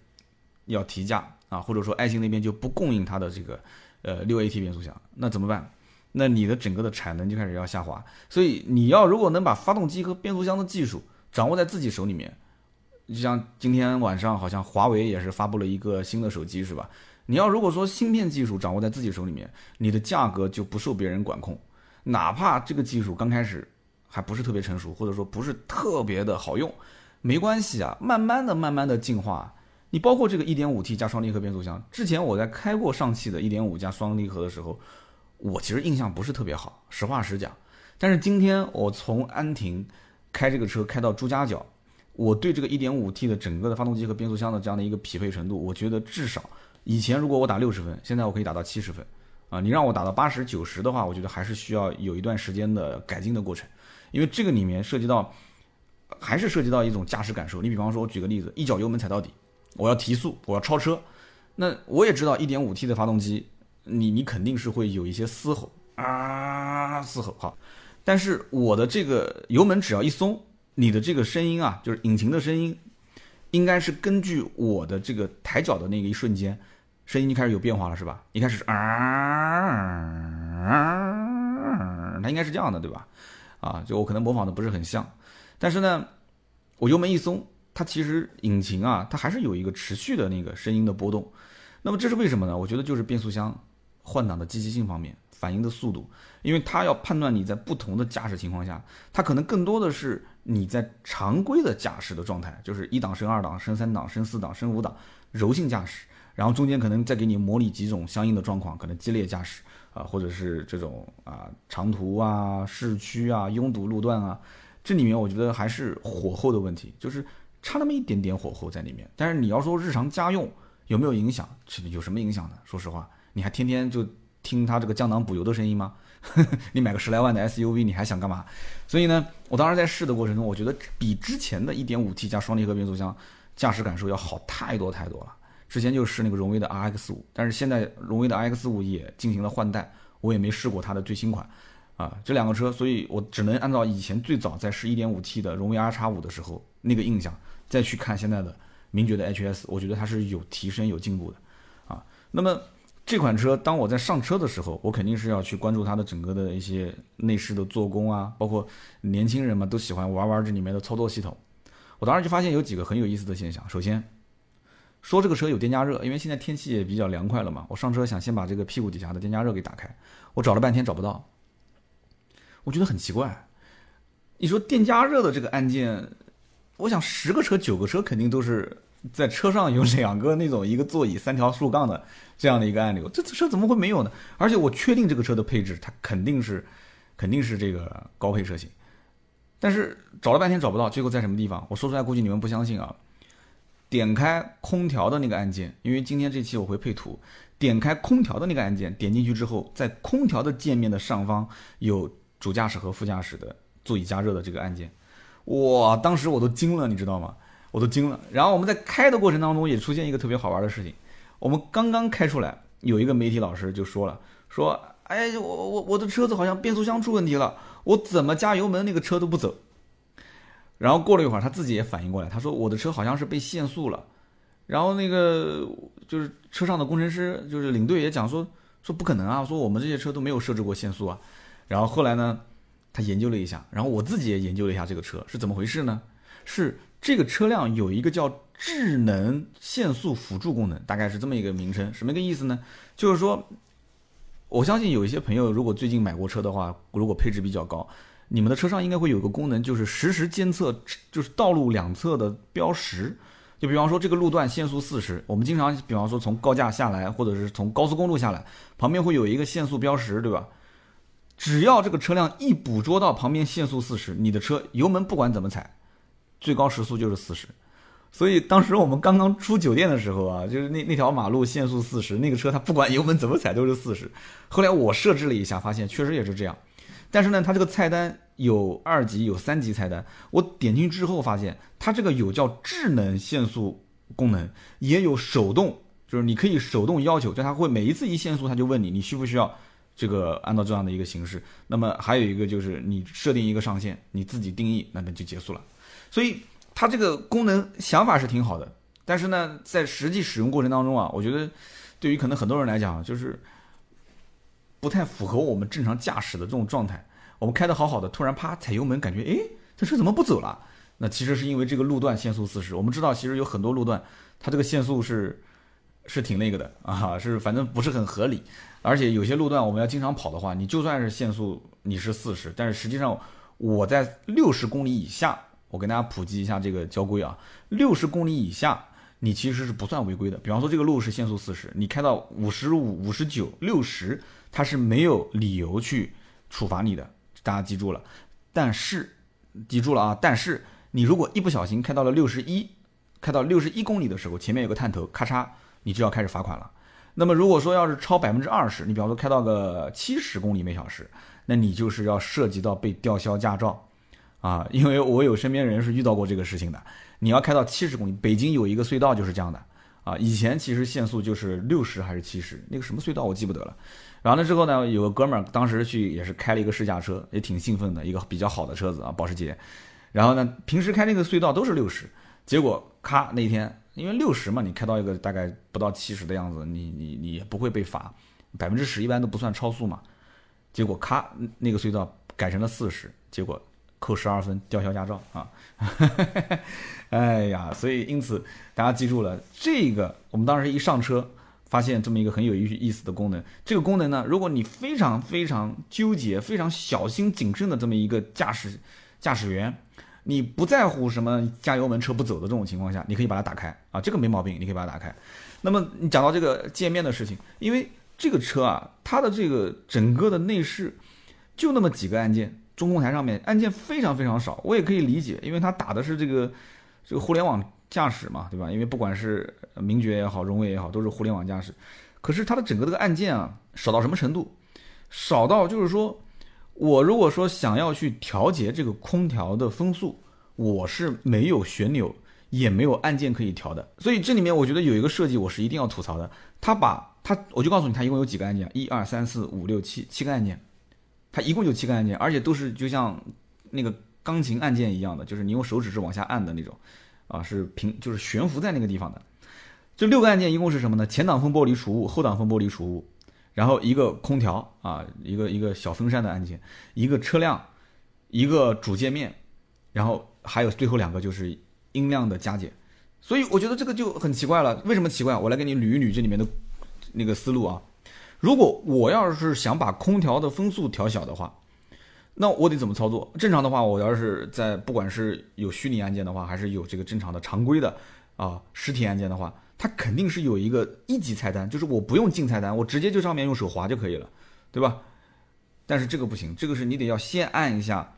要提价啊，或者说爱信那边就不供应它的这个呃六 AT 变速箱，那怎么办？那你的整个的产能就开始要下滑，所以你要如果能把发动机和变速箱的技术掌握在自己手里面，就像今天晚上好像华为也是发布了一个新的手机是吧？你要如果说芯片技术掌握在自己手里面，你的价格就不受别人管控，哪怕这个技术刚开始还不是特别成熟，或者说不是特别的好用，没关系啊，慢慢的、慢慢的进化。你包括这个 1.5T 加双离合变速箱，之前我在开过上汽的1.5加双离合的时候。我其实印象不是特别好，实话实讲。但是今天我从安亭开这个车开到朱家角，我对这个 1.5T 的整个的发动机和变速箱的这样的一个匹配程度，我觉得至少以前如果我打六十分，现在我可以打到七十分。啊，你让我打到八十九十的话，我觉得还是需要有一段时间的改进的过程，因为这个里面涉及到还是涉及到一种驾驶感受。你比方说，我举个例子，一脚油门踩到底，我要提速，我要超车，那我也知道 1.5T 的发动机。你你肯定是会有一些嘶吼啊嘶吼哈，但是我的这个油门只要一松，你的这个声音啊，就是引擎的声音，应该是根据我的这个抬脚的那个一瞬间，声音就开始有变化了，是吧？一开始是啊，它应该是这样的，对吧？啊，就我可能模仿的不是很像，但是呢，我油门一松，它其实引擎啊，它还是有一个持续的那个声音的波动，那么这是为什么呢？我觉得就是变速箱。换挡的积极性方面，反应的速度，因为它要判断你在不同的驾驶情况下，它可能更多的是你在常规的驾驶的状态，就是一档升二档，升三档，升四档，升五档，柔性驾驶，然后中间可能再给你模拟几种相应的状况，可能激烈驾驶啊，或者是这种啊长途啊、市区啊、拥堵路段啊，这里面我觉得还是火候的问题，就是差那么一点点火候在里面。但是你要说日常家用有没有影响，有什么影响呢？说实话。你还天天就听它这个降档补油的声音吗？你买个十来万的 SUV，你还想干嘛？所以呢，我当时在试的过程中，我觉得比之前的 1.5T 加双离合变速箱驾驶感受要好太多太多了。之前就试那个荣威的 RX5，但是现在荣威的 RX5 也进行了换代，我也没试过它的最新款啊。这两个车，所以我只能按照以前最早在试 1.5T 的荣威 R 叉5的时候那个印象，再去看现在的名爵的 HS，我觉得它是有提升有进步的啊。那么。这款车，当我在上车的时候，我肯定是要去关注它的整个的一些内饰的做工啊，包括年轻人嘛都喜欢玩玩这里面的操作系统。我当时就发现有几个很有意思的现象。首先，说这个车有电加热，因为现在天气也比较凉快了嘛，我上车想先把这个屁股底下的电加热给打开，我找了半天找不到，我觉得很奇怪。你说电加热的这个按键，我想十个车九个车肯定都是。在车上有两个那种一个座椅三条竖杠的这样的一个按钮，这车怎么会没有呢？而且我确定这个车的配置，它肯定是肯定是这个高配车型，但是找了半天找不到，最后在什么地方？我说出来估计你们不相信啊。点开空调的那个按键，因为今天这期我会配图，点开空调的那个按键，点进去之后，在空调的界面的上方有主驾驶和副驾驶的座椅加热的这个按键。哇，当时我都惊了，你知道吗？我都惊了。然后我们在开的过程当中也出现一个特别好玩的事情，我们刚刚开出来，有一个媒体老师就说了，说，哎，我我我的车子好像变速箱出问题了，我怎么加油门那个车都不走。然后过了一会儿，他自己也反应过来，他说我的车好像是被限速了。然后那个就是车上的工程师，就是领队也讲说说不可能啊，说我们这些车都没有设置过限速啊。然后后来呢？他研究了一下，然后我自己也研究了一下这个车是怎么回事呢？是这个车辆有一个叫智能限速辅助功能，大概是这么一个名称，什么个意思呢？就是说，我相信有一些朋友如果最近买过车的话，如果配置比较高，你们的车上应该会有个功能，就是实时监测，就是道路两侧的标识。就比方说这个路段限速四十，我们经常比方说从高架下来，或者是从高速公路下来，旁边会有一个限速标识，对吧？只要这个车辆一捕捉到旁边限速四十，你的车油门不管怎么踩，最高时速就是四十。所以当时我们刚刚出酒店的时候啊，就是那那条马路限速四十，那个车它不管油门怎么踩都是四十。后来我设置了一下，发现确实也是这样。但是呢，它这个菜单有二级有三级菜单，我点进去之后发现，它这个有叫智能限速功能，也有手动，就是你可以手动要求，就它会每一次一限速，它就问你你需不需要。这个按照这样的一个形式，那么还有一个就是你设定一个上限，你自己定义，那那就结束了。所以它这个功能想法是挺好的，但是呢，在实际使用过程当中啊，我觉得对于可能很多人来讲，就是不太符合我们正常驾驶的这种状态。我们开的好好的，突然啪踩油门，感觉诶，这车怎么不走了？那其实是因为这个路段限速四十。我们知道，其实有很多路段，它这个限速是是挺那个的啊，是反正不是很合理。而且有些路段我们要经常跑的话，你就算是限速你是四十，但是实际上我在六十公里以下，我跟大家普及一下这个交规啊，六十公里以下你其实是不算违规的。比方说这个路是限速四十，你开到五十五、五十九、六十，它是没有理由去处罚你的，大家记住了。但是记住了啊，但是你如果一不小心开到了六十一，开到六十一公里的时候，前面有个探头，咔嚓，你就要开始罚款了。那么如果说要是超百分之二十，你比方说开到个七十公里每小时，那你就是要涉及到被吊销驾照，啊，因为我有身边人是遇到过这个事情的。你要开到七十公里，北京有一个隧道就是这样的，啊，以前其实限速就是六十还是七十，那个什么隧道我记不得了。然后呢之后呢，有个哥们儿当时去也是开了一个试驾车，也挺兴奋的，一个比较好的车子啊，保时捷。然后呢，平时开那个隧道都是六十，结果咔那天。因为六十嘛，你开到一个大概不到七十的样子，你你你也不会被罚，百分之十一般都不算超速嘛。结果咔，那个隧道改成了四十，结果扣十二分，吊销驾照啊！哎呀，所以因此大家记住了，这个我们当时一上车，发现这么一个很有意意思的功能。这个功能呢，如果你非常非常纠结、非常小心谨慎的这么一个驾驶驾驶员。你不在乎什么加油门车不走的这种情况下，你可以把它打开啊，这个没毛病，你可以把它打开。那么你讲到这个界面的事情，因为这个车啊，它的这个整个的内饰就那么几个按键，中控台上面按键非常非常少，我也可以理解，因为它打的是这个这个互联网驾驶嘛，对吧？因为不管是名爵也好，荣威也好，都是互联网驾驶。可是它的整个这个按键啊，少到什么程度？少到就是说。我如果说想要去调节这个空调的风速，我是没有旋钮，也没有按键可以调的。所以这里面我觉得有一个设计，我是一定要吐槽的。它把它，我就告诉你，它一共有几个按键，一二三四五六七，七个按键。它一共就七个按键，而且都是就像那个钢琴按键一样的，就是你用手指是往下按的那种，啊，是平，就是悬浮在那个地方的。这六个按键一共是什么呢？前挡风玻璃除雾，后挡风玻璃除雾。然后一个空调啊，一个一个小风扇的按键，一个车辆，一个主界面，然后还有最后两个就是音量的加减，所以我觉得这个就很奇怪了。为什么奇怪？我来给你捋一捋这里面的那个思路啊。如果我要是想把空调的风速调小的话，那我得怎么操作？正常的话，我要是在不管是有虚拟按键的话，还是有这个正常的常规的啊实体按键的话。它肯定是有一个一级菜单，就是我不用进菜单，我直接就上面用手滑就可以了，对吧？但是这个不行，这个是你得要先按一下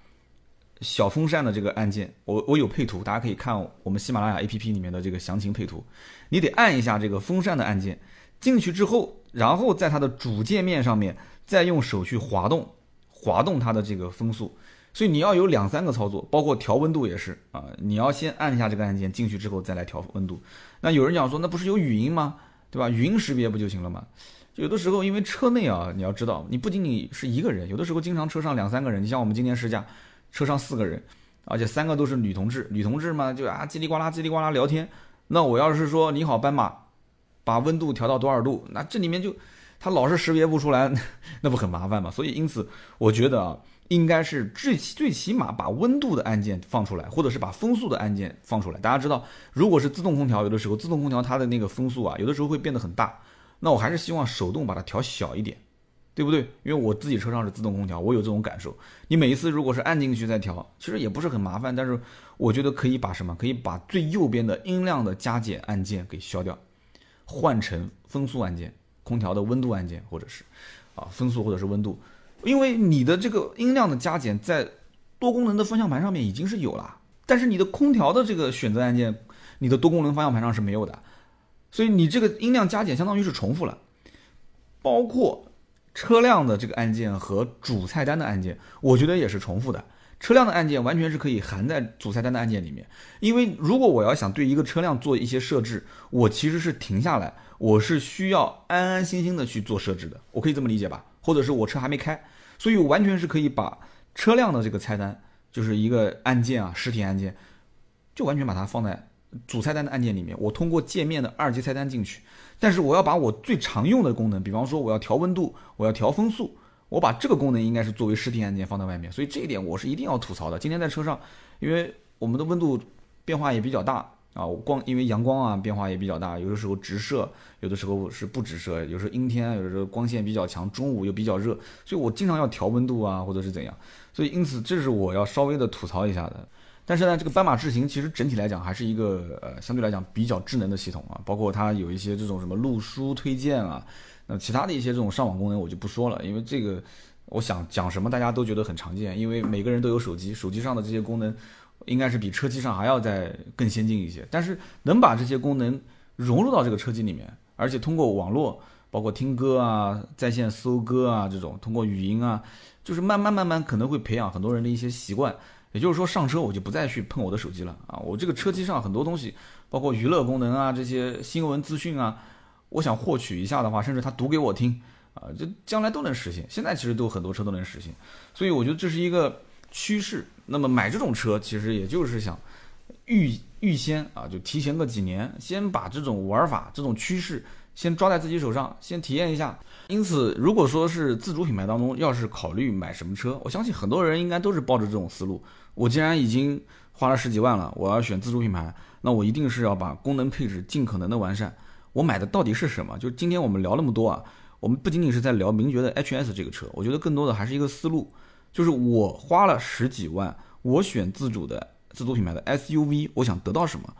小风扇的这个按键，我我有配图，大家可以看我们喜马拉雅 APP 里面的这个详情配图，你得按一下这个风扇的按键，进去之后然后在它的主界面上面再用手去滑动，滑动它的这个风速。所以你要有两三个操作，包括调温度也是啊，你要先按一下这个按键进去之后再来调温度。那有人讲说，那不是有语音吗？对吧？语音识别不就行了吗？有的时候因为车内啊，你要知道，你不仅仅是一个人，有的时候经常车上两三个人。你像我们今天试驾，车上四个人，而且三个都是女同志，女同志嘛就啊叽里呱啦叽里呱啦聊天。那我要是说你好斑马，把温度调到多少度，那这里面就它老是识别不出来，那不很麻烦吗？所以因此我觉得啊。应该是最最起码把温度的按键放出来，或者是把风速的按键放出来。大家知道，如果是自动空调，有的时候自动空调它的那个风速啊，有的时候会变得很大。那我还是希望手动把它调小一点，对不对？因为我自己车上是自动空调，我有这种感受。你每一次如果是按进去再调，其实也不是很麻烦。但是我觉得可以把什么？可以把最右边的音量的加减按键给消掉，换成风速按键、空调的温度按键，或者是啊风速或者是温度。因为你的这个音量的加减在多功能的方向盘上面已经是有了，但是你的空调的这个选择按键，你的多功能方向盘上是没有的，所以你这个音量加减相当于是重复了。包括车辆的这个按键和主菜单的按键，我觉得也是重复的。车辆的按键完全是可以含在主菜单的按键里面，因为如果我要想对一个车辆做一些设置，我其实是停下来，我是需要安安心心的去做设置的，我可以这么理解吧？或者是我车还没开，所以我完全是可以把车辆的这个菜单，就是一个按键啊，实体按键，就完全把它放在主菜单的按键里面。我通过界面的二级菜单进去，但是我要把我最常用的功能，比方说我要调温度，我要调风速，我把这个功能应该是作为实体按键放在外面。所以这一点我是一定要吐槽的。今天在车上，因为我们的温度变化也比较大。啊，光因为阳光啊变化也比较大，有的时候直射，有的时候是不直射，有时候阴天，有的时候光线比较强，中午又比较热，所以我经常要调温度啊，或者是怎样，所以因此这是我要稍微的吐槽一下的。但是呢，这个斑马智行其实整体来讲还是一个呃相对来讲比较智能的系统啊，包括它有一些这种什么路书推荐啊，那其他的一些这种上网功能我就不说了，因为这个我想讲什么大家都觉得很常见，因为每个人都有手机，手机上的这些功能。应该是比车机上还要再更先进一些，但是能把这些功能融入到这个车机里面，而且通过网络，包括听歌啊、在线搜歌啊这种，通过语音啊，就是慢慢慢慢可能会培养很多人的一些习惯。也就是说，上车我就不再去碰我的手机了啊，我这个车机上很多东西，包括娱乐功能啊、这些新闻资讯啊，我想获取一下的话，甚至他读给我听啊，这将来都能实现。现在其实都很多车都能实现，所以我觉得这是一个。趋势，那么买这种车其实也就是想预预先啊，就提前个几年，先把这种玩法、这种趋势先抓在自己手上，先体验一下。因此，如果说是自主品牌当中，要是考虑买什么车，我相信很多人应该都是抱着这种思路。我既然已经花了十几万了，我要选自主品牌，那我一定是要把功能配置尽可能的完善。我买的到底是什么？就今天我们聊那么多啊，我们不仅仅是在聊名爵的 HS 这个车，我觉得更多的还是一个思路。就是我花了十几万，我选自主的自主品牌的 SUV，我想得到什么？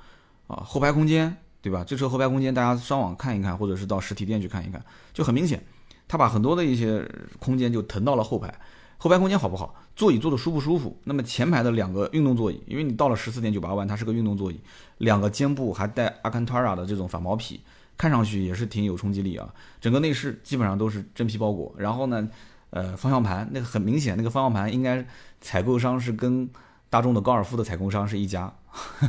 啊，后排空间，对吧？这车后排空间，大家上网看一看，或者是到实体店去看一看，就很明显，它把很多的一些空间就腾到了后排。后排空间好不好？座椅坐的舒不舒服？那么前排的两个运动座椅，因为你到了十四点九八万，它是个运动座椅，两个肩部还带阿坎塔拉的这种反毛皮，看上去也是挺有冲击力啊。整个内饰基本上都是真皮包裹，然后呢？呃，方向盘那个很明显，那个方向盘应该采购商是跟大众的高尔夫的采购商是一家，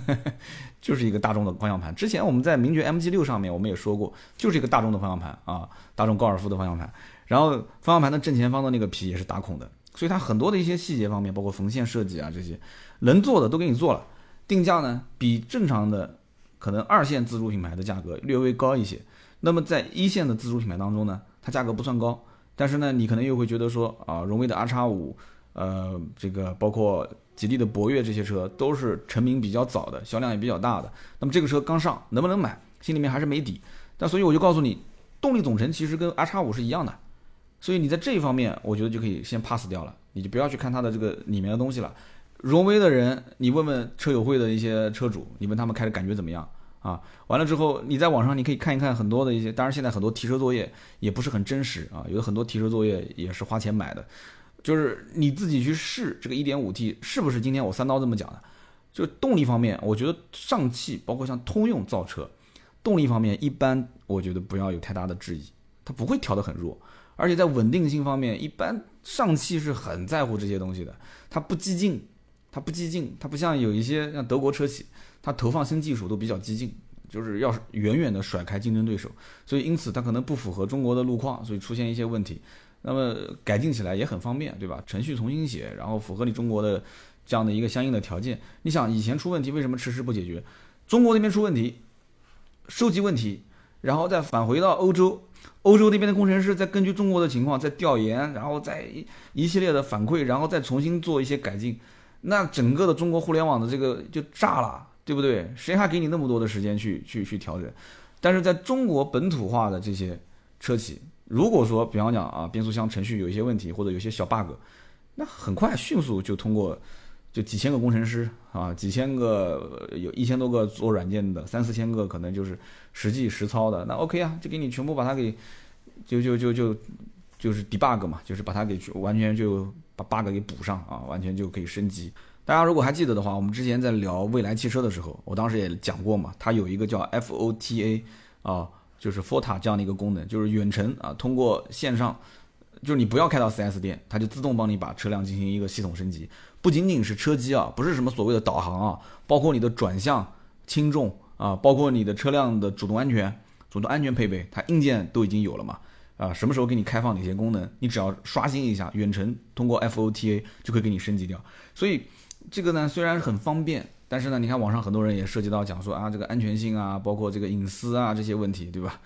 就是一个大众的方向盘。之前我们在名爵 MG 六上面我们也说过，就是一个大众的方向盘啊，大众高尔夫的方向盘。然后方向盘的正前方的那个皮也是打孔的，所以它很多的一些细节方面，包括缝线设计啊这些，能做的都给你做了。定价呢，比正常的可能二线自主品牌的价格略微高一些。那么在一线的自主品牌当中呢，它价格不算高。但是呢，你可能又会觉得说啊，荣威的 R 叉五，呃，这个包括吉利的博越这些车都是成名比较早的，销量也比较大的。那么这个车刚上，能不能买，心里面还是没底。但所以我就告诉你，动力总成其实跟 R 叉五是一样的，所以你在这一方面，我觉得就可以先 pass 掉了，你就不要去看它的这个里面的东西了。荣威的人，你问问车友会的一些车主，你问他们开的感觉怎么样？啊，完了之后，你在网上你可以看一看很多的一些，当然现在很多提车作业也不是很真实啊，有很多提车作业也是花钱买的，就是你自己去试这个 1.5T 是不是今天我三刀这么讲的，就动力方面，我觉得上汽包括像通用造车，动力方面一般，我觉得不要有太大的质疑，它不会调得很弱，而且在稳定性方面，一般上汽是很在乎这些东西的，它不激进，它不激进，它不像有一些像德国车企，它投放新技术都比较激进，就是要远远的甩开竞争对手，所以因此它可能不符合中国的路况，所以出现一些问题。那么改进起来也很方便，对吧？程序重新写，然后符合你中国的这样的一个相应的条件。你想以前出问题为什么迟迟不解决？中国那边出问题，收集问题，然后再返回到欧洲，欧洲那边的工程师在根据中国的情况在调研，然后再一系列的反馈，然后再重新做一些改进，那整个的中国互联网的这个就炸了，对不对？谁还给你那么多的时间去去去调整？但是在中国本土化的这些车企。如果说，比方讲啊，变速箱程序有一些问题，或者有些小 bug，那很快迅速就通过，就几千个工程师啊，几千个有一千多个做软件的，三四千个可能就是实际实操的，那 OK 啊，就给你全部把它给，就就就就就是 debug 嘛，就是把它给完全就把 bug 给补上啊，完全就可以升级。大家如果还记得的话，我们之前在聊未来汽车的时候，我当时也讲过嘛，它有一个叫 FOTA 啊。就是 FOTA 这样的一个功能，就是远程啊，通过线上，就是你不要开到 4S 店，它就自动帮你把车辆进行一个系统升级。不仅仅是车机啊，不是什么所谓的导航啊，包括你的转向、轻重啊，包括你的车辆的主动安全、主动安全配备，它硬件都已经有了嘛。啊，什么时候给你开放哪些功能，你只要刷新一下，远程通过 FOTA 就可以给你升级掉。所以这个呢，虽然很方便。但是呢，你看网上很多人也涉及到讲说啊，这个安全性啊，包括这个隐私啊这些问题，对吧？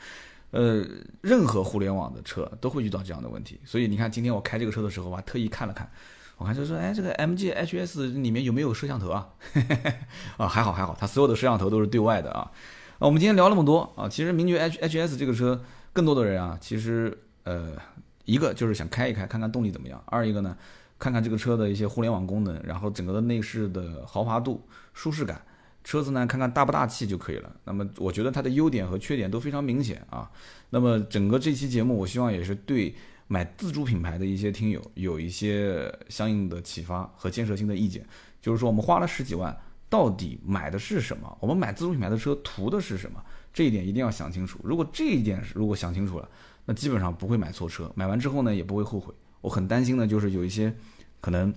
呃，任何互联网的车都会遇到这样的问题。所以你看，今天我开这个车的时候，我还特意看了看，我看就说，哎，这个 MG HS 里面有没有摄像头啊？啊，还好还好，它所有的摄像头都是对外的啊。啊，我们今天聊那么多啊，其实名爵 H HS 这个车，更多的人啊，其实呃，一个就是想开一开，看看动力怎么样；二一个呢。看看这个车的一些互联网功能，然后整个的内饰的豪华度、舒适感，车子呢看看大不大气就可以了。那么我觉得它的优点和缺点都非常明显啊。那么整个这期节目，我希望也是对买自主品牌的一些听友有一些相应的启发和建设性的意见。就是说，我们花了十几万，到底买的是什么？我们买自主品牌的车图的是什么？这一点一定要想清楚。如果这一点如果想清楚了，那基本上不会买错车。买完之后呢，也不会后悔。我很担心的就是有一些。可能，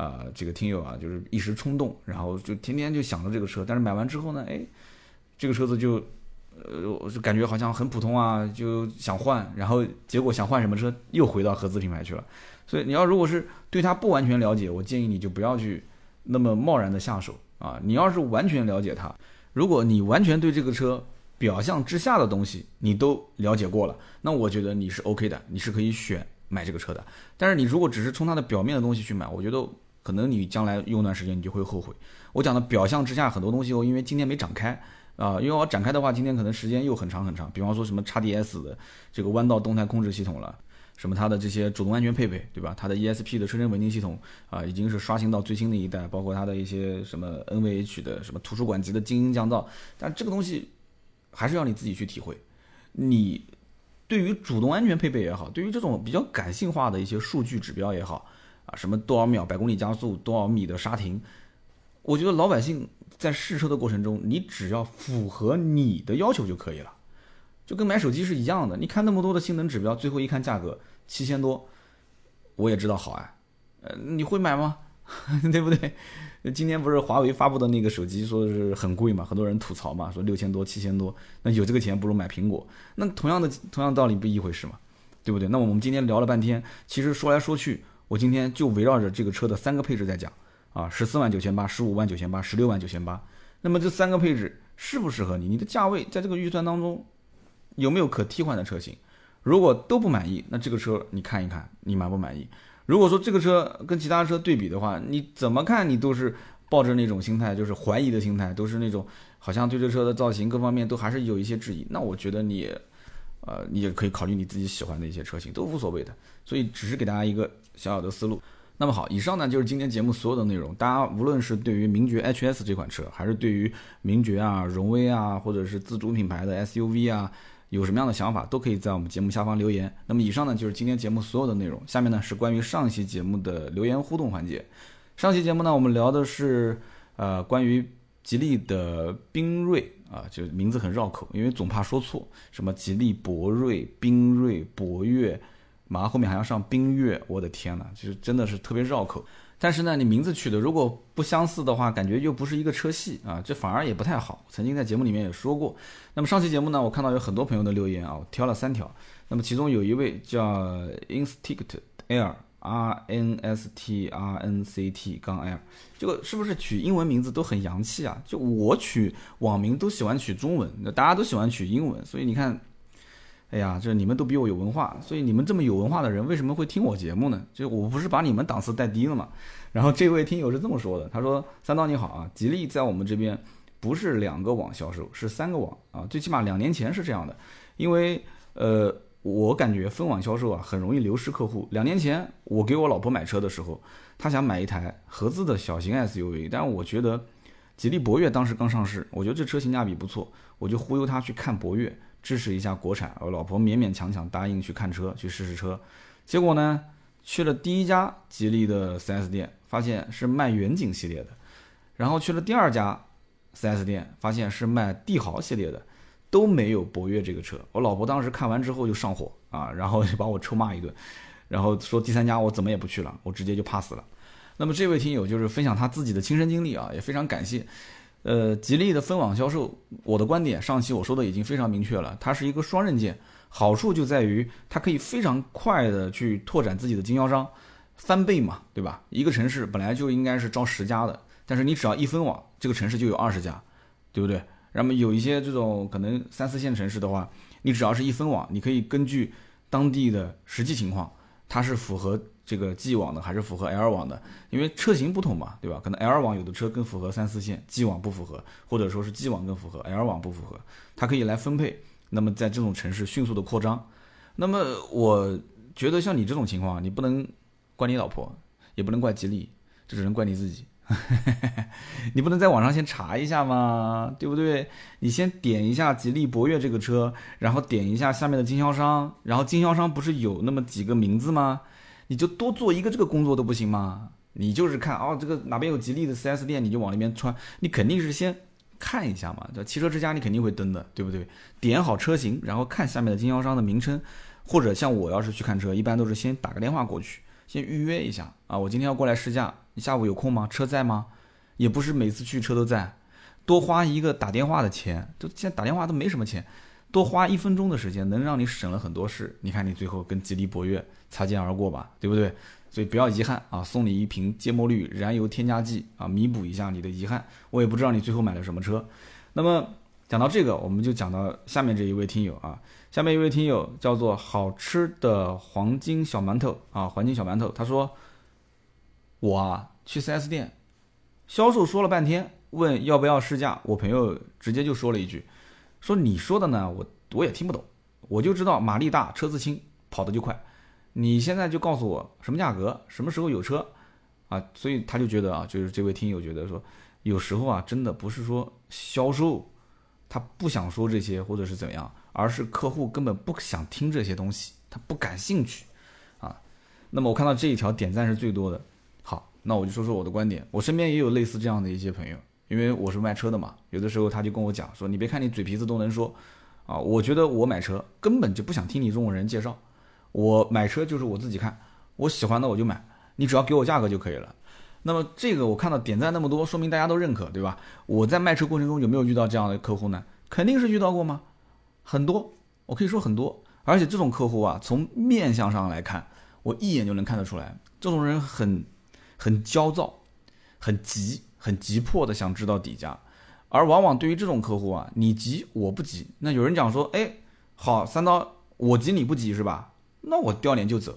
啊，这个听友啊，就是一时冲动，然后就天天就想着这个车，但是买完之后呢，哎，这个车子就，呃，就感觉好像很普通啊，就想换，然后结果想换什么车，又回到合资品牌去了。所以你要如果是对它不完全了解，我建议你就不要去那么贸然的下手啊。你要是完全了解它，如果你完全对这个车表象之下的东西你都了解过了，那我觉得你是 OK 的，你是可以选。买这个车的，但是你如果只是从它的表面的东西去买，我觉得可能你将来用段时间你就会后悔。我讲的表象之下很多东西，我因为今天没展开啊，因为我展开的话，今天可能时间又很长很长。比方说什么 x DS 的这个弯道动态控制系统了，什么它的这些主动安全配备，对吧？它的 ESP 的车身稳定系统啊，已经是刷新到最新的一代，包括它的一些什么 NVH 的什么图书馆级的静音降噪，但这个东西还是要你自己去体会，你。对于主动安全配备也好，对于这种比较感性化的一些数据指标也好，啊，什么多少秒百公里加速，多少米的刹停，我觉得老百姓在试车的过程中，你只要符合你的要求就可以了，就跟买手机是一样的。你看那么多的性能指标，最后一看价格七千多，我也知道好啊，呃，你会买吗？对不对？今天不是华为发布的那个手机，说是很贵嘛，很多人吐槽嘛，说六千多、七千多，那有这个钱不如买苹果。那同样的同样道理不一回事嘛，对不对？那我们今天聊了半天，其实说来说去，我今天就围绕着这个车的三个配置在讲啊，十四万九千八、十五万九千八、十六万九千八。那么这三个配置适不适合你？你的价位在这个预算当中有没有可替换的车型？如果都不满意，那这个车你看一看，你满不满意？如果说这个车跟其他车对比的话，你怎么看你都是抱着那种心态，就是怀疑的心态，都是那种好像对这车的造型各方面都还是有一些质疑。那我觉得你，呃，你也可以考虑你自己喜欢的一些车型，都无所谓的。所以只是给大家一个小小的思路。那么好，以上呢就是今天节目所有的内容。大家无论是对于名爵 HS 这款车，还是对于名爵啊、荣威啊，或者是自主品牌的 SUV 啊。有什么样的想法，都可以在我们节目下方留言。那么以上呢，就是今天节目所有的内容。下面呢是关于上期节目的留言互动环节。上期节目呢，我们聊的是呃关于吉利的缤瑞啊，就名字很绕口，因为总怕说错，什么吉利博瑞、缤瑞、博越，马上后面还要上缤越，我的天呐，就是真的是特别绕口。但是呢，你名字取的如果不相似的话，感觉又不是一个车系啊，这反而也不太好。曾经在节目里面也说过。那么上期节目呢，我看到有很多朋友的留言啊，我挑了三条。那么其中有一位叫 Instinct Air R N S T R N C T 杠 L，这个是不是取英文名字都很洋气啊？就我取网名都喜欢取中文，那大家都喜欢取英文，所以你看。哎呀，这你们都比我有文化，所以你们这么有文化的人为什么会听我节目呢？就我不是把你们档次带低了嘛？然后这位听友是这么说的，他说：“三刀你好啊，吉利在我们这边不是两个网销售，是三个网啊，最起码两年前是这样的，因为呃，我感觉分网销售啊很容易流失客户。两年前我给我老婆买车的时候，她想买一台合资的小型 SUV，但我觉得吉利博越当时刚上市，我觉得这车性价比不错，我就忽悠她去看博越。”支持一下国产，我老婆勉勉强强答应去看车，去试试车。结果呢，去了第一家吉利的 4S 店，发现是卖远景系列的；然后去了第二家 4S 店，发现是卖帝豪系列的，都没有博越这个车。我老婆当时看完之后就上火啊，然后就把我臭骂一顿，然后说第三家我怎么也不去了，我直接就 pass 了。那么这位听友就是分享他自己的亲身经历啊，也非常感谢。呃，吉利的分网销售，我的观点上期我说的已经非常明确了，它是一个双刃剑，好处就在于它可以非常快的去拓展自己的经销商，翻倍嘛，对吧？一个城市本来就应该是招十家的，但是你只要一分网，这个城市就有二十家，对不对？那么有一些这种可能三四线城市的话，你只要是一分网，你可以根据当地的实际情况，它是符合。这个 G 网的还是符合 L 网的，因为车型不同嘛，对吧？可能 L 网有的车更符合三四线，G 网不符合，或者说是 G 网更符合，L 网不符合，它可以来分配。那么在这种城市迅速的扩张。那么我觉得像你这种情况，你不能怪你老婆，也不能怪吉利，这只能怪你自己。你不能在网上先查一下吗？对不对？你先点一下吉利博越这个车，然后点一下下面的经销商，然后经销商不是有那么几个名字吗？你就多做一个这个工作都不行吗？你就是看哦，这个哪边有吉利的 4S 店，你就往那边穿。你肯定是先看一下嘛，叫汽车之家你肯定会登的，对不对？点好车型，然后看下面的经销商的名称，或者像我要是去看车，一般都是先打个电话过去，先预约一下啊。我今天要过来试驾，你下午有空吗？车在吗？也不是每次去车都在，多花一个打电话的钱，都现在打电话都没什么钱。多花一分钟的时间，能让你省了很多事。你看，你最后跟吉利博越擦肩而过吧，对不对？所以不要遗憾啊，送你一瓶芥末绿燃油添加剂啊，弥补一下你的遗憾。我也不知道你最后买了什么车。那么讲到这个，我们就讲到下面这一位听友啊，下面一位听友叫做好吃的黄金小馒头啊，黄金小馒头，他说我啊去 4S 店，销售说了半天，问要不要试驾，我朋友直接就说了一句。说你说的呢，我我也听不懂，我就知道马力大，车子轻，跑得就快。你现在就告诉我什么价格，什么时候有车啊？所以他就觉得啊，就是这位听友觉得说，有时候啊，真的不是说销售他不想说这些或者是怎样，而是客户根本不想听这些东西，他不感兴趣啊。那么我看到这一条点赞是最多的，好，那我就说说我的观点，我身边也有类似这样的一些朋友。因为我是卖车的嘛，有的时候他就跟我讲说，你别看你嘴皮子都能说，啊，我觉得我买车根本就不想听你这种人介绍，我买车就是我自己看，我喜欢的我就买，你只要给我价格就可以了。那么这个我看到点赞那么多，说明大家都认可，对吧？我在卖车过程中有没有遇到这样的客户呢？肯定是遇到过吗？很多，我可以说很多，而且这种客户啊，从面相上来看，我一眼就能看得出来，这种人很很焦躁，很急。很急迫的想知道底价，而往往对于这种客户啊，你急我不急。那有人讲说，哎，好三刀，我急你不急是吧？那我掉脸就走。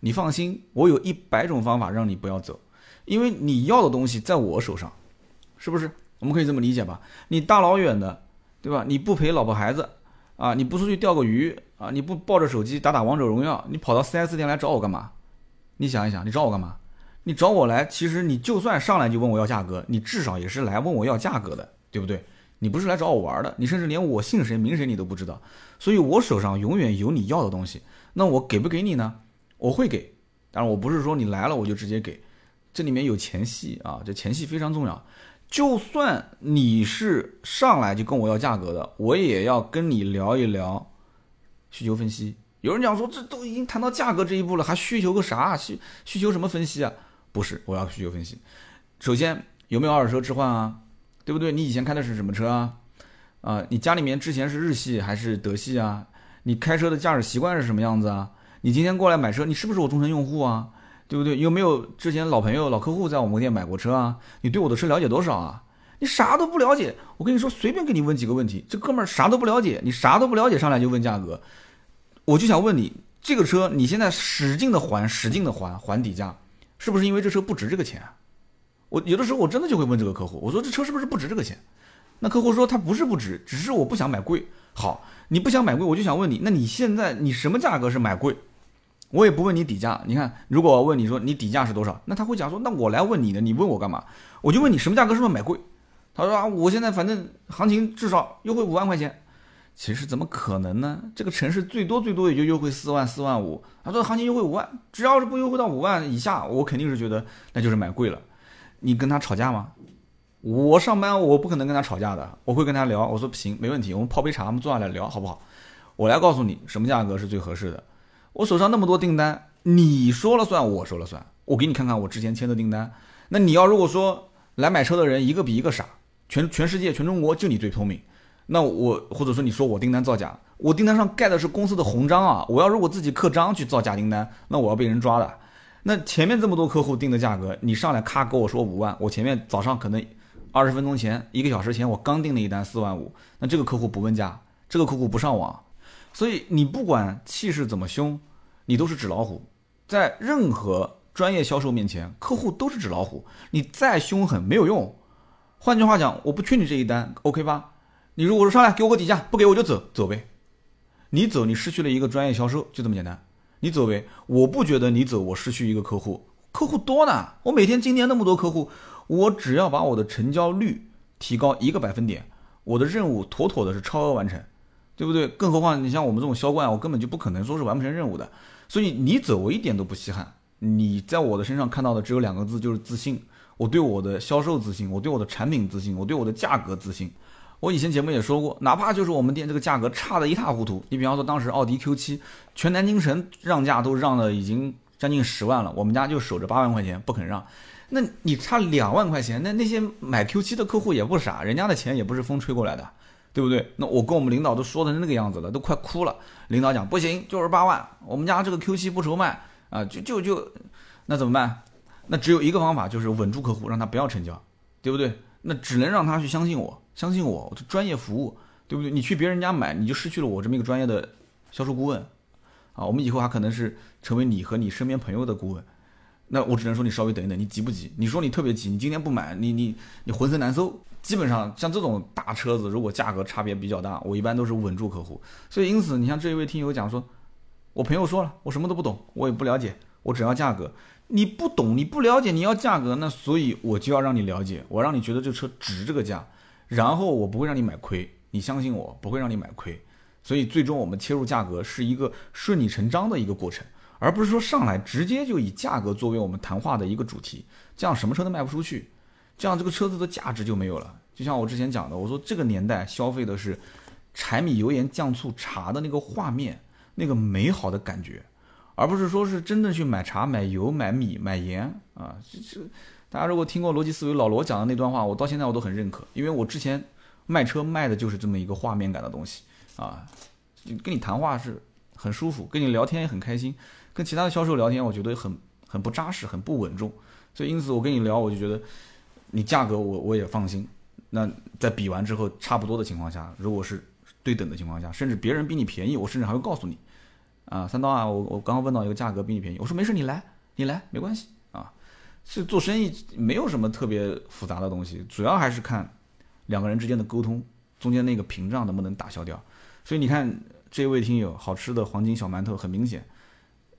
你放心，我有一百种方法让你不要走，因为你要的东西在我手上，是不是？我们可以这么理解吧？你大老远的，对吧？你不陪老婆孩子啊？你不出去钓个鱼啊？你不抱着手机打打王者荣耀？你跑到 4S 店来找我干嘛？你想一想，你找我干嘛？你找我来，其实你就算上来就问我要价格，你至少也是来问我要价格的，对不对？你不是来找我玩的，你甚至连我姓谁名谁你都不知道，所以我手上永远有你要的东西。那我给不给你呢？我会给，当然我不是说你来了我就直接给，这里面有前戏啊，这前戏非常重要。就算你是上来就跟我要价格的，我也要跟你聊一聊需求分析。有人讲说，这都已经谈到价格这一步了，还需求个啥？需需求什么分析啊？不是，我要需求分析。首先有没有二手车置换啊？对不对？你以前开的是什么车啊？啊，你家里面之前是日系还是德系啊？你开车的驾驶习惯是什么样子啊？你今天过来买车，你是不是我忠诚用户啊？对不对？有没有之前老朋友、老客户在我们店买过车啊？你对我的车了解多少啊？你啥都不了解，我跟你说，随便给你问几个问题，这哥们儿啥都不了解，你啥都不了解，上来就问价格，我就想问你，这个车你现在使劲的还，使劲的还，还底价，是不是因为这车不值这个钱？我有的时候我真的就会问这个客户，我说这车是不是不值这个钱？那客户说他不是不值，只是我不想买贵。好，你不想买贵，我就想问你，那你现在你什么价格是买贵？我也不问你底价，你看，如果问你说你底价是多少，那他会讲说，那我来问你的，你问我干嘛？我就问你什么价格是不是买贵？他说啊，我现在反正行情至少优惠五万块钱。其实怎么可能呢？这个城市最多最多也就优惠四万四万五。他说行情优惠五万，只要是不优惠到五万以下，我肯定是觉得那就是买贵了。你跟他吵架吗？我上班我不可能跟他吵架的，我会跟他聊。我说行，没问题，我们泡杯茶，我们坐下来聊，好不好？我来告诉你什么价格是最合适的。我手上那么多订单，你说了算，我说了算。我给你看看我之前签的订单。那你要如果说来买车的人一个比一个傻。全全世界全中国就你最聪明，那我或者说你说我订单造假，我订单上盖的是公司的红章啊，我要如果自己刻章去造假订单，那我要被人抓的。那前面这么多客户定的价格，你上来咔跟我说五万，我前面早上可能二十分钟前一个小时前我刚订了一单四万五，那这个客户不问价，这个客户不上网，所以你不管气势怎么凶，你都是纸老虎，在任何专业销售面前，客户都是纸老虎，你再凶狠没有用。换句话讲，我不缺你这一单，OK 吧？你如果说上来给我个底价，不给我就走，走呗。你走，你失去了一个专业销售，就这么简单。你走呗，我不觉得你走，我失去一个客户，客户多呢。我每天今年那么多客户，我只要把我的成交率提高一个百分点，我的任务妥妥的是超额完成，对不对？更何况你像我们这种销冠，我根本就不可能说是完不成任务的。所以你走，我一点都不稀罕。你在我的身上看到的只有两个字，就是自信。我对我的销售自信，我对我的产品自信，我对我的价格自信。我以前节目也说过，哪怕就是我们店这个价格差的一塌糊涂，你比方说当时奥迪 Q7 全南京城让价都让了已经将近十万了，我们家就守着八万块钱不肯让。那你差两万块钱，那那些买 Q7 的客户也不傻，人家的钱也不是风吹过来的，对不对？那我跟我们领导都说的那个样子了，都快哭了。领导讲不行，就是八万，我们家这个 Q7 不愁卖啊，就就就，那怎么办？那只有一个方法，就是稳住客户，让他不要成交，对不对？那只能让他去相信我，相信我，我专业服务，对不对？你去别人家买，你就失去了我这么一个专业的销售顾问，啊，我们以后还可能是成为你和你身边朋友的顾问。那我只能说你稍微等一等，你急不急？你说你特别急，你今天不买，你你你浑身难受。基本上像这种大车子，如果价格差别比较大，我一般都是稳住客户。所以因此，你像这一位听友讲说，我朋友说了，我什么都不懂，我也不了解，我只要价格。你不懂，你不了解，你要价格，那所以我就要让你了解，我让你觉得这车值这个价，然后我不会让你买亏，你相信我，不会让你买亏。所以最终我们切入价格是一个顺理成章的一个过程，而不是说上来直接就以价格作为我们谈话的一个主题，这样什么车都卖不出去，这样这个车子的价值就没有了。就像我之前讲的，我说这个年代消费的是柴米油盐酱醋茶的那个画面，那个美好的感觉。而不是说是真正去买茶、买油、买米、买盐啊！这这，大家如果听过逻辑思维老罗讲的那段话，我到现在我都很认可，因为我之前卖车卖的就是这么一个画面感的东西啊。跟你谈话是很舒服，跟你聊天也很开心，跟其他的销售聊天，我觉得很很不扎实，很不稳重。所以因此我跟你聊，我就觉得你价格我我也放心。那在比完之后差不多的情况下，如果是对等的情况下，甚至别人比你便宜，我甚至还会告诉你。啊，三刀啊，我我刚刚问到一个价格比你便宜，我说没事，你来，你来，没关系啊。是做生意没有什么特别复杂的东西，主要还是看两个人之间的沟通，中间那个屏障能不能打消掉。所以你看这位听友，好吃的黄金小馒头，很明显，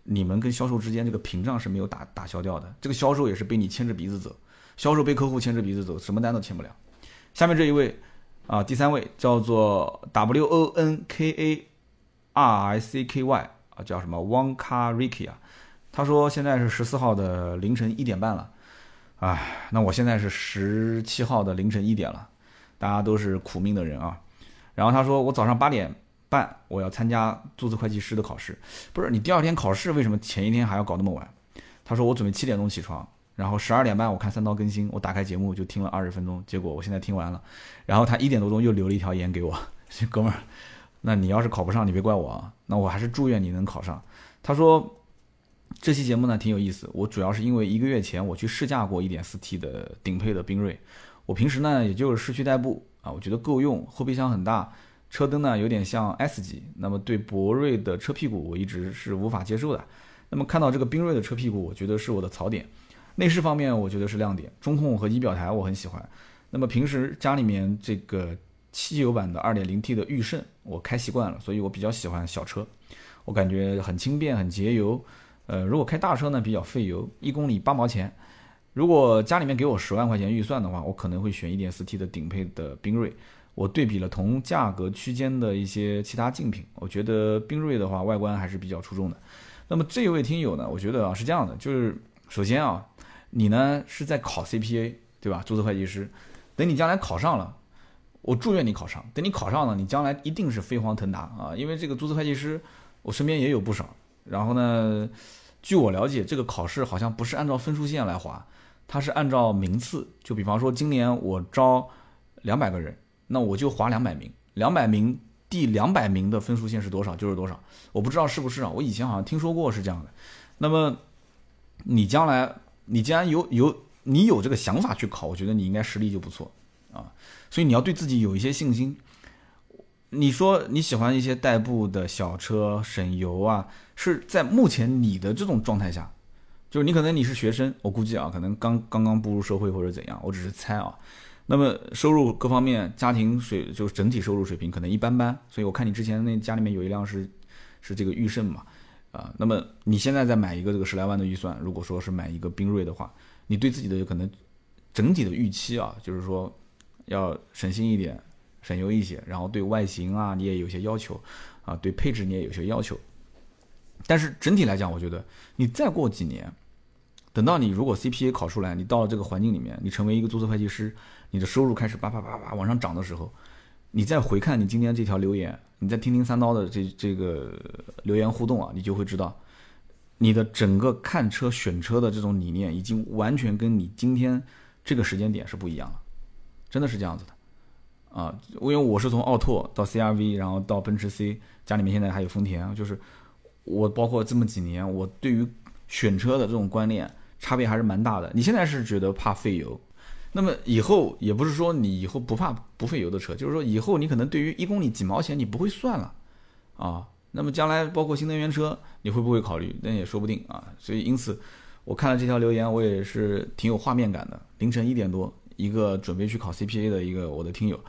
你们跟销售之间这个屏障是没有打打消掉的。这个销售也是被你牵着鼻子走，销售被客户牵着鼻子走，什么单都签不了。下面这一位啊，第三位叫做 W O N K A R I C K Y。啊，叫什么 Wonka Ricky 啊？他说现在是十四号的凌晨一点半了。唉，那我现在是十七号的凌晨一点了，大家都是苦命的人啊。然后他说我早上八点半我要参加注册会计师的考试，不是你第二天考试为什么前一天还要搞那么晚？他说我准备七点钟起床，然后十二点半我看三刀更新，我打开节目就听了二十分钟，结果我现在听完了，然后他一点多钟又留了一条言给我，哥们儿，那你要是考不上你别怪我啊，那我还是祝愿你能考上。他说。这期节目呢挺有意思，我主要是因为一个月前我去试驾过一点四 T 的顶配的缤瑞，我平时呢也就是市区代步啊，我觉得够用，后备箱很大，车灯呢有点像 S 级，那么对博瑞的车屁股我一直是无法接受的，那么看到这个缤瑞的车屁股，我觉得是我的槽点，内饰方面我觉得是亮点，中控和仪表台我很喜欢，那么平时家里面这个汽油版的 2.0T 的驭胜我开习惯了，所以我比较喜欢小车，我感觉很轻便很节油。呃，如果开大车呢，比较费油，一公里八毛钱。如果家里面给我十万块钱预算的话，我可能会选 1.4T 的顶配的缤瑞。我对比了同价格区间的一些其他竞品，我觉得缤瑞的话外观还是比较出众的。那么这位听友呢，我觉得啊是这样的，就是首先啊，你呢是在考 CPA 对吧？注册会计师，等你将来考上了，我祝愿你考上。等你考上了，你将来一定是飞黄腾达啊！因为这个注册会计师，我身边也有不少。然后呢？据我了解，这个考试好像不是按照分数线来划，它是按照名次。就比方说，今年我招两百个人，那我就划两百名，两百名第两百名的分数线是多少就是多少。我不知道是不是啊？我以前好像听说过是这样的。那么你将来，你既然有有你有这个想法去考，我觉得你应该实力就不错啊。所以你要对自己有一些信心。你说你喜欢一些代步的小车，省油啊，是在目前你的这种状态下，就是你可能你是学生，我估计啊，可能刚刚刚步入社会或者怎样，我只是猜啊。那么收入各方面，家庭水就整体收入水平可能一般般，所以我看你之前那家里面有一辆是是这个驭胜嘛，啊，那么你现在再买一个这个十来万的预算，如果说是买一个缤瑞的话，你对自己的可能整体的预期啊，就是说要省心一点。省油一些，然后对外形啊，你也有些要求，啊，对配置你也有些要求。但是整体来讲，我觉得你再过几年，等到你如果 CPA 考出来，你到了这个环境里面，你成为一个注册会计师，你的收入开始叭叭叭叭往上涨的时候，你再回看你今天这条留言，你再听听三刀的这这个留言互动啊，你就会知道，你的整个看车选车的这种理念已经完全跟你今天这个时间点是不一样了，真的是这样子的。啊，因为我是从奥拓到 CRV，然后到奔驰 C，家里面现在还有丰田，就是我包括这么几年，我对于选车的这种观念差别还是蛮大的。你现在是觉得怕费油，那么以后也不是说你以后不怕不费油的车，就是说以后你可能对于一公里几毛钱你不会算了啊。那么将来包括新能源车你会不会考虑？那也说不定啊。所以因此我看了这条留言，我也是挺有画面感的。凌晨一点多，一个准备去考 CPA 的一个我的听友。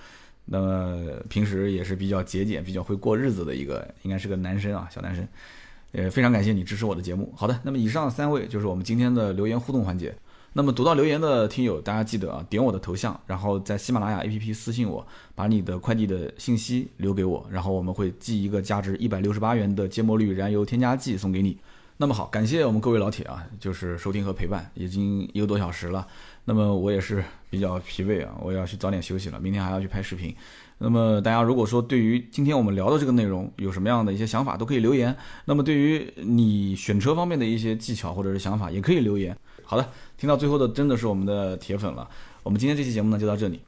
那么平时也是比较节俭、比较会过日子的一个，应该是个男生啊，小男生。呃，非常感谢你支持我的节目。好的，那么以上三位就是我们今天的留言互动环节。那么读到留言的听友，大家记得啊，点我的头像，然后在喜马拉雅 APP 私信我，把你的快递的信息留给我，然后我们会寄一个价值一百六十八元的芥末绿燃油添加剂送给你。那么好，感谢我们各位老铁啊，就是收听和陪伴，已经一个多小时了。那么我也是比较疲惫啊，我要去早点休息了，明天还要去拍视频。那么大家如果说对于今天我们聊的这个内容有什么样的一些想法，都可以留言。那么对于你选车方面的一些技巧或者是想法，也可以留言。好的，听到最后的真的是我们的铁粉了。我们今天这期节目呢就到这里。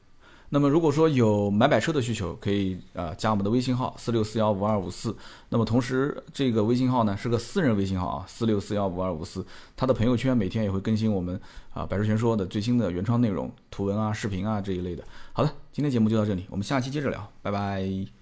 那么如果说有买摆车的需求，可以呃加我们的微信号四六四幺五二五四。那么同时这个微信号呢是个私人微信号啊，四六四幺五二五四。他的朋友圈每天也会更新我们啊百车全说的最新的原创内容、图文啊、视频啊这一类的。好的，今天节目就到这里，我们下期接着聊，拜拜。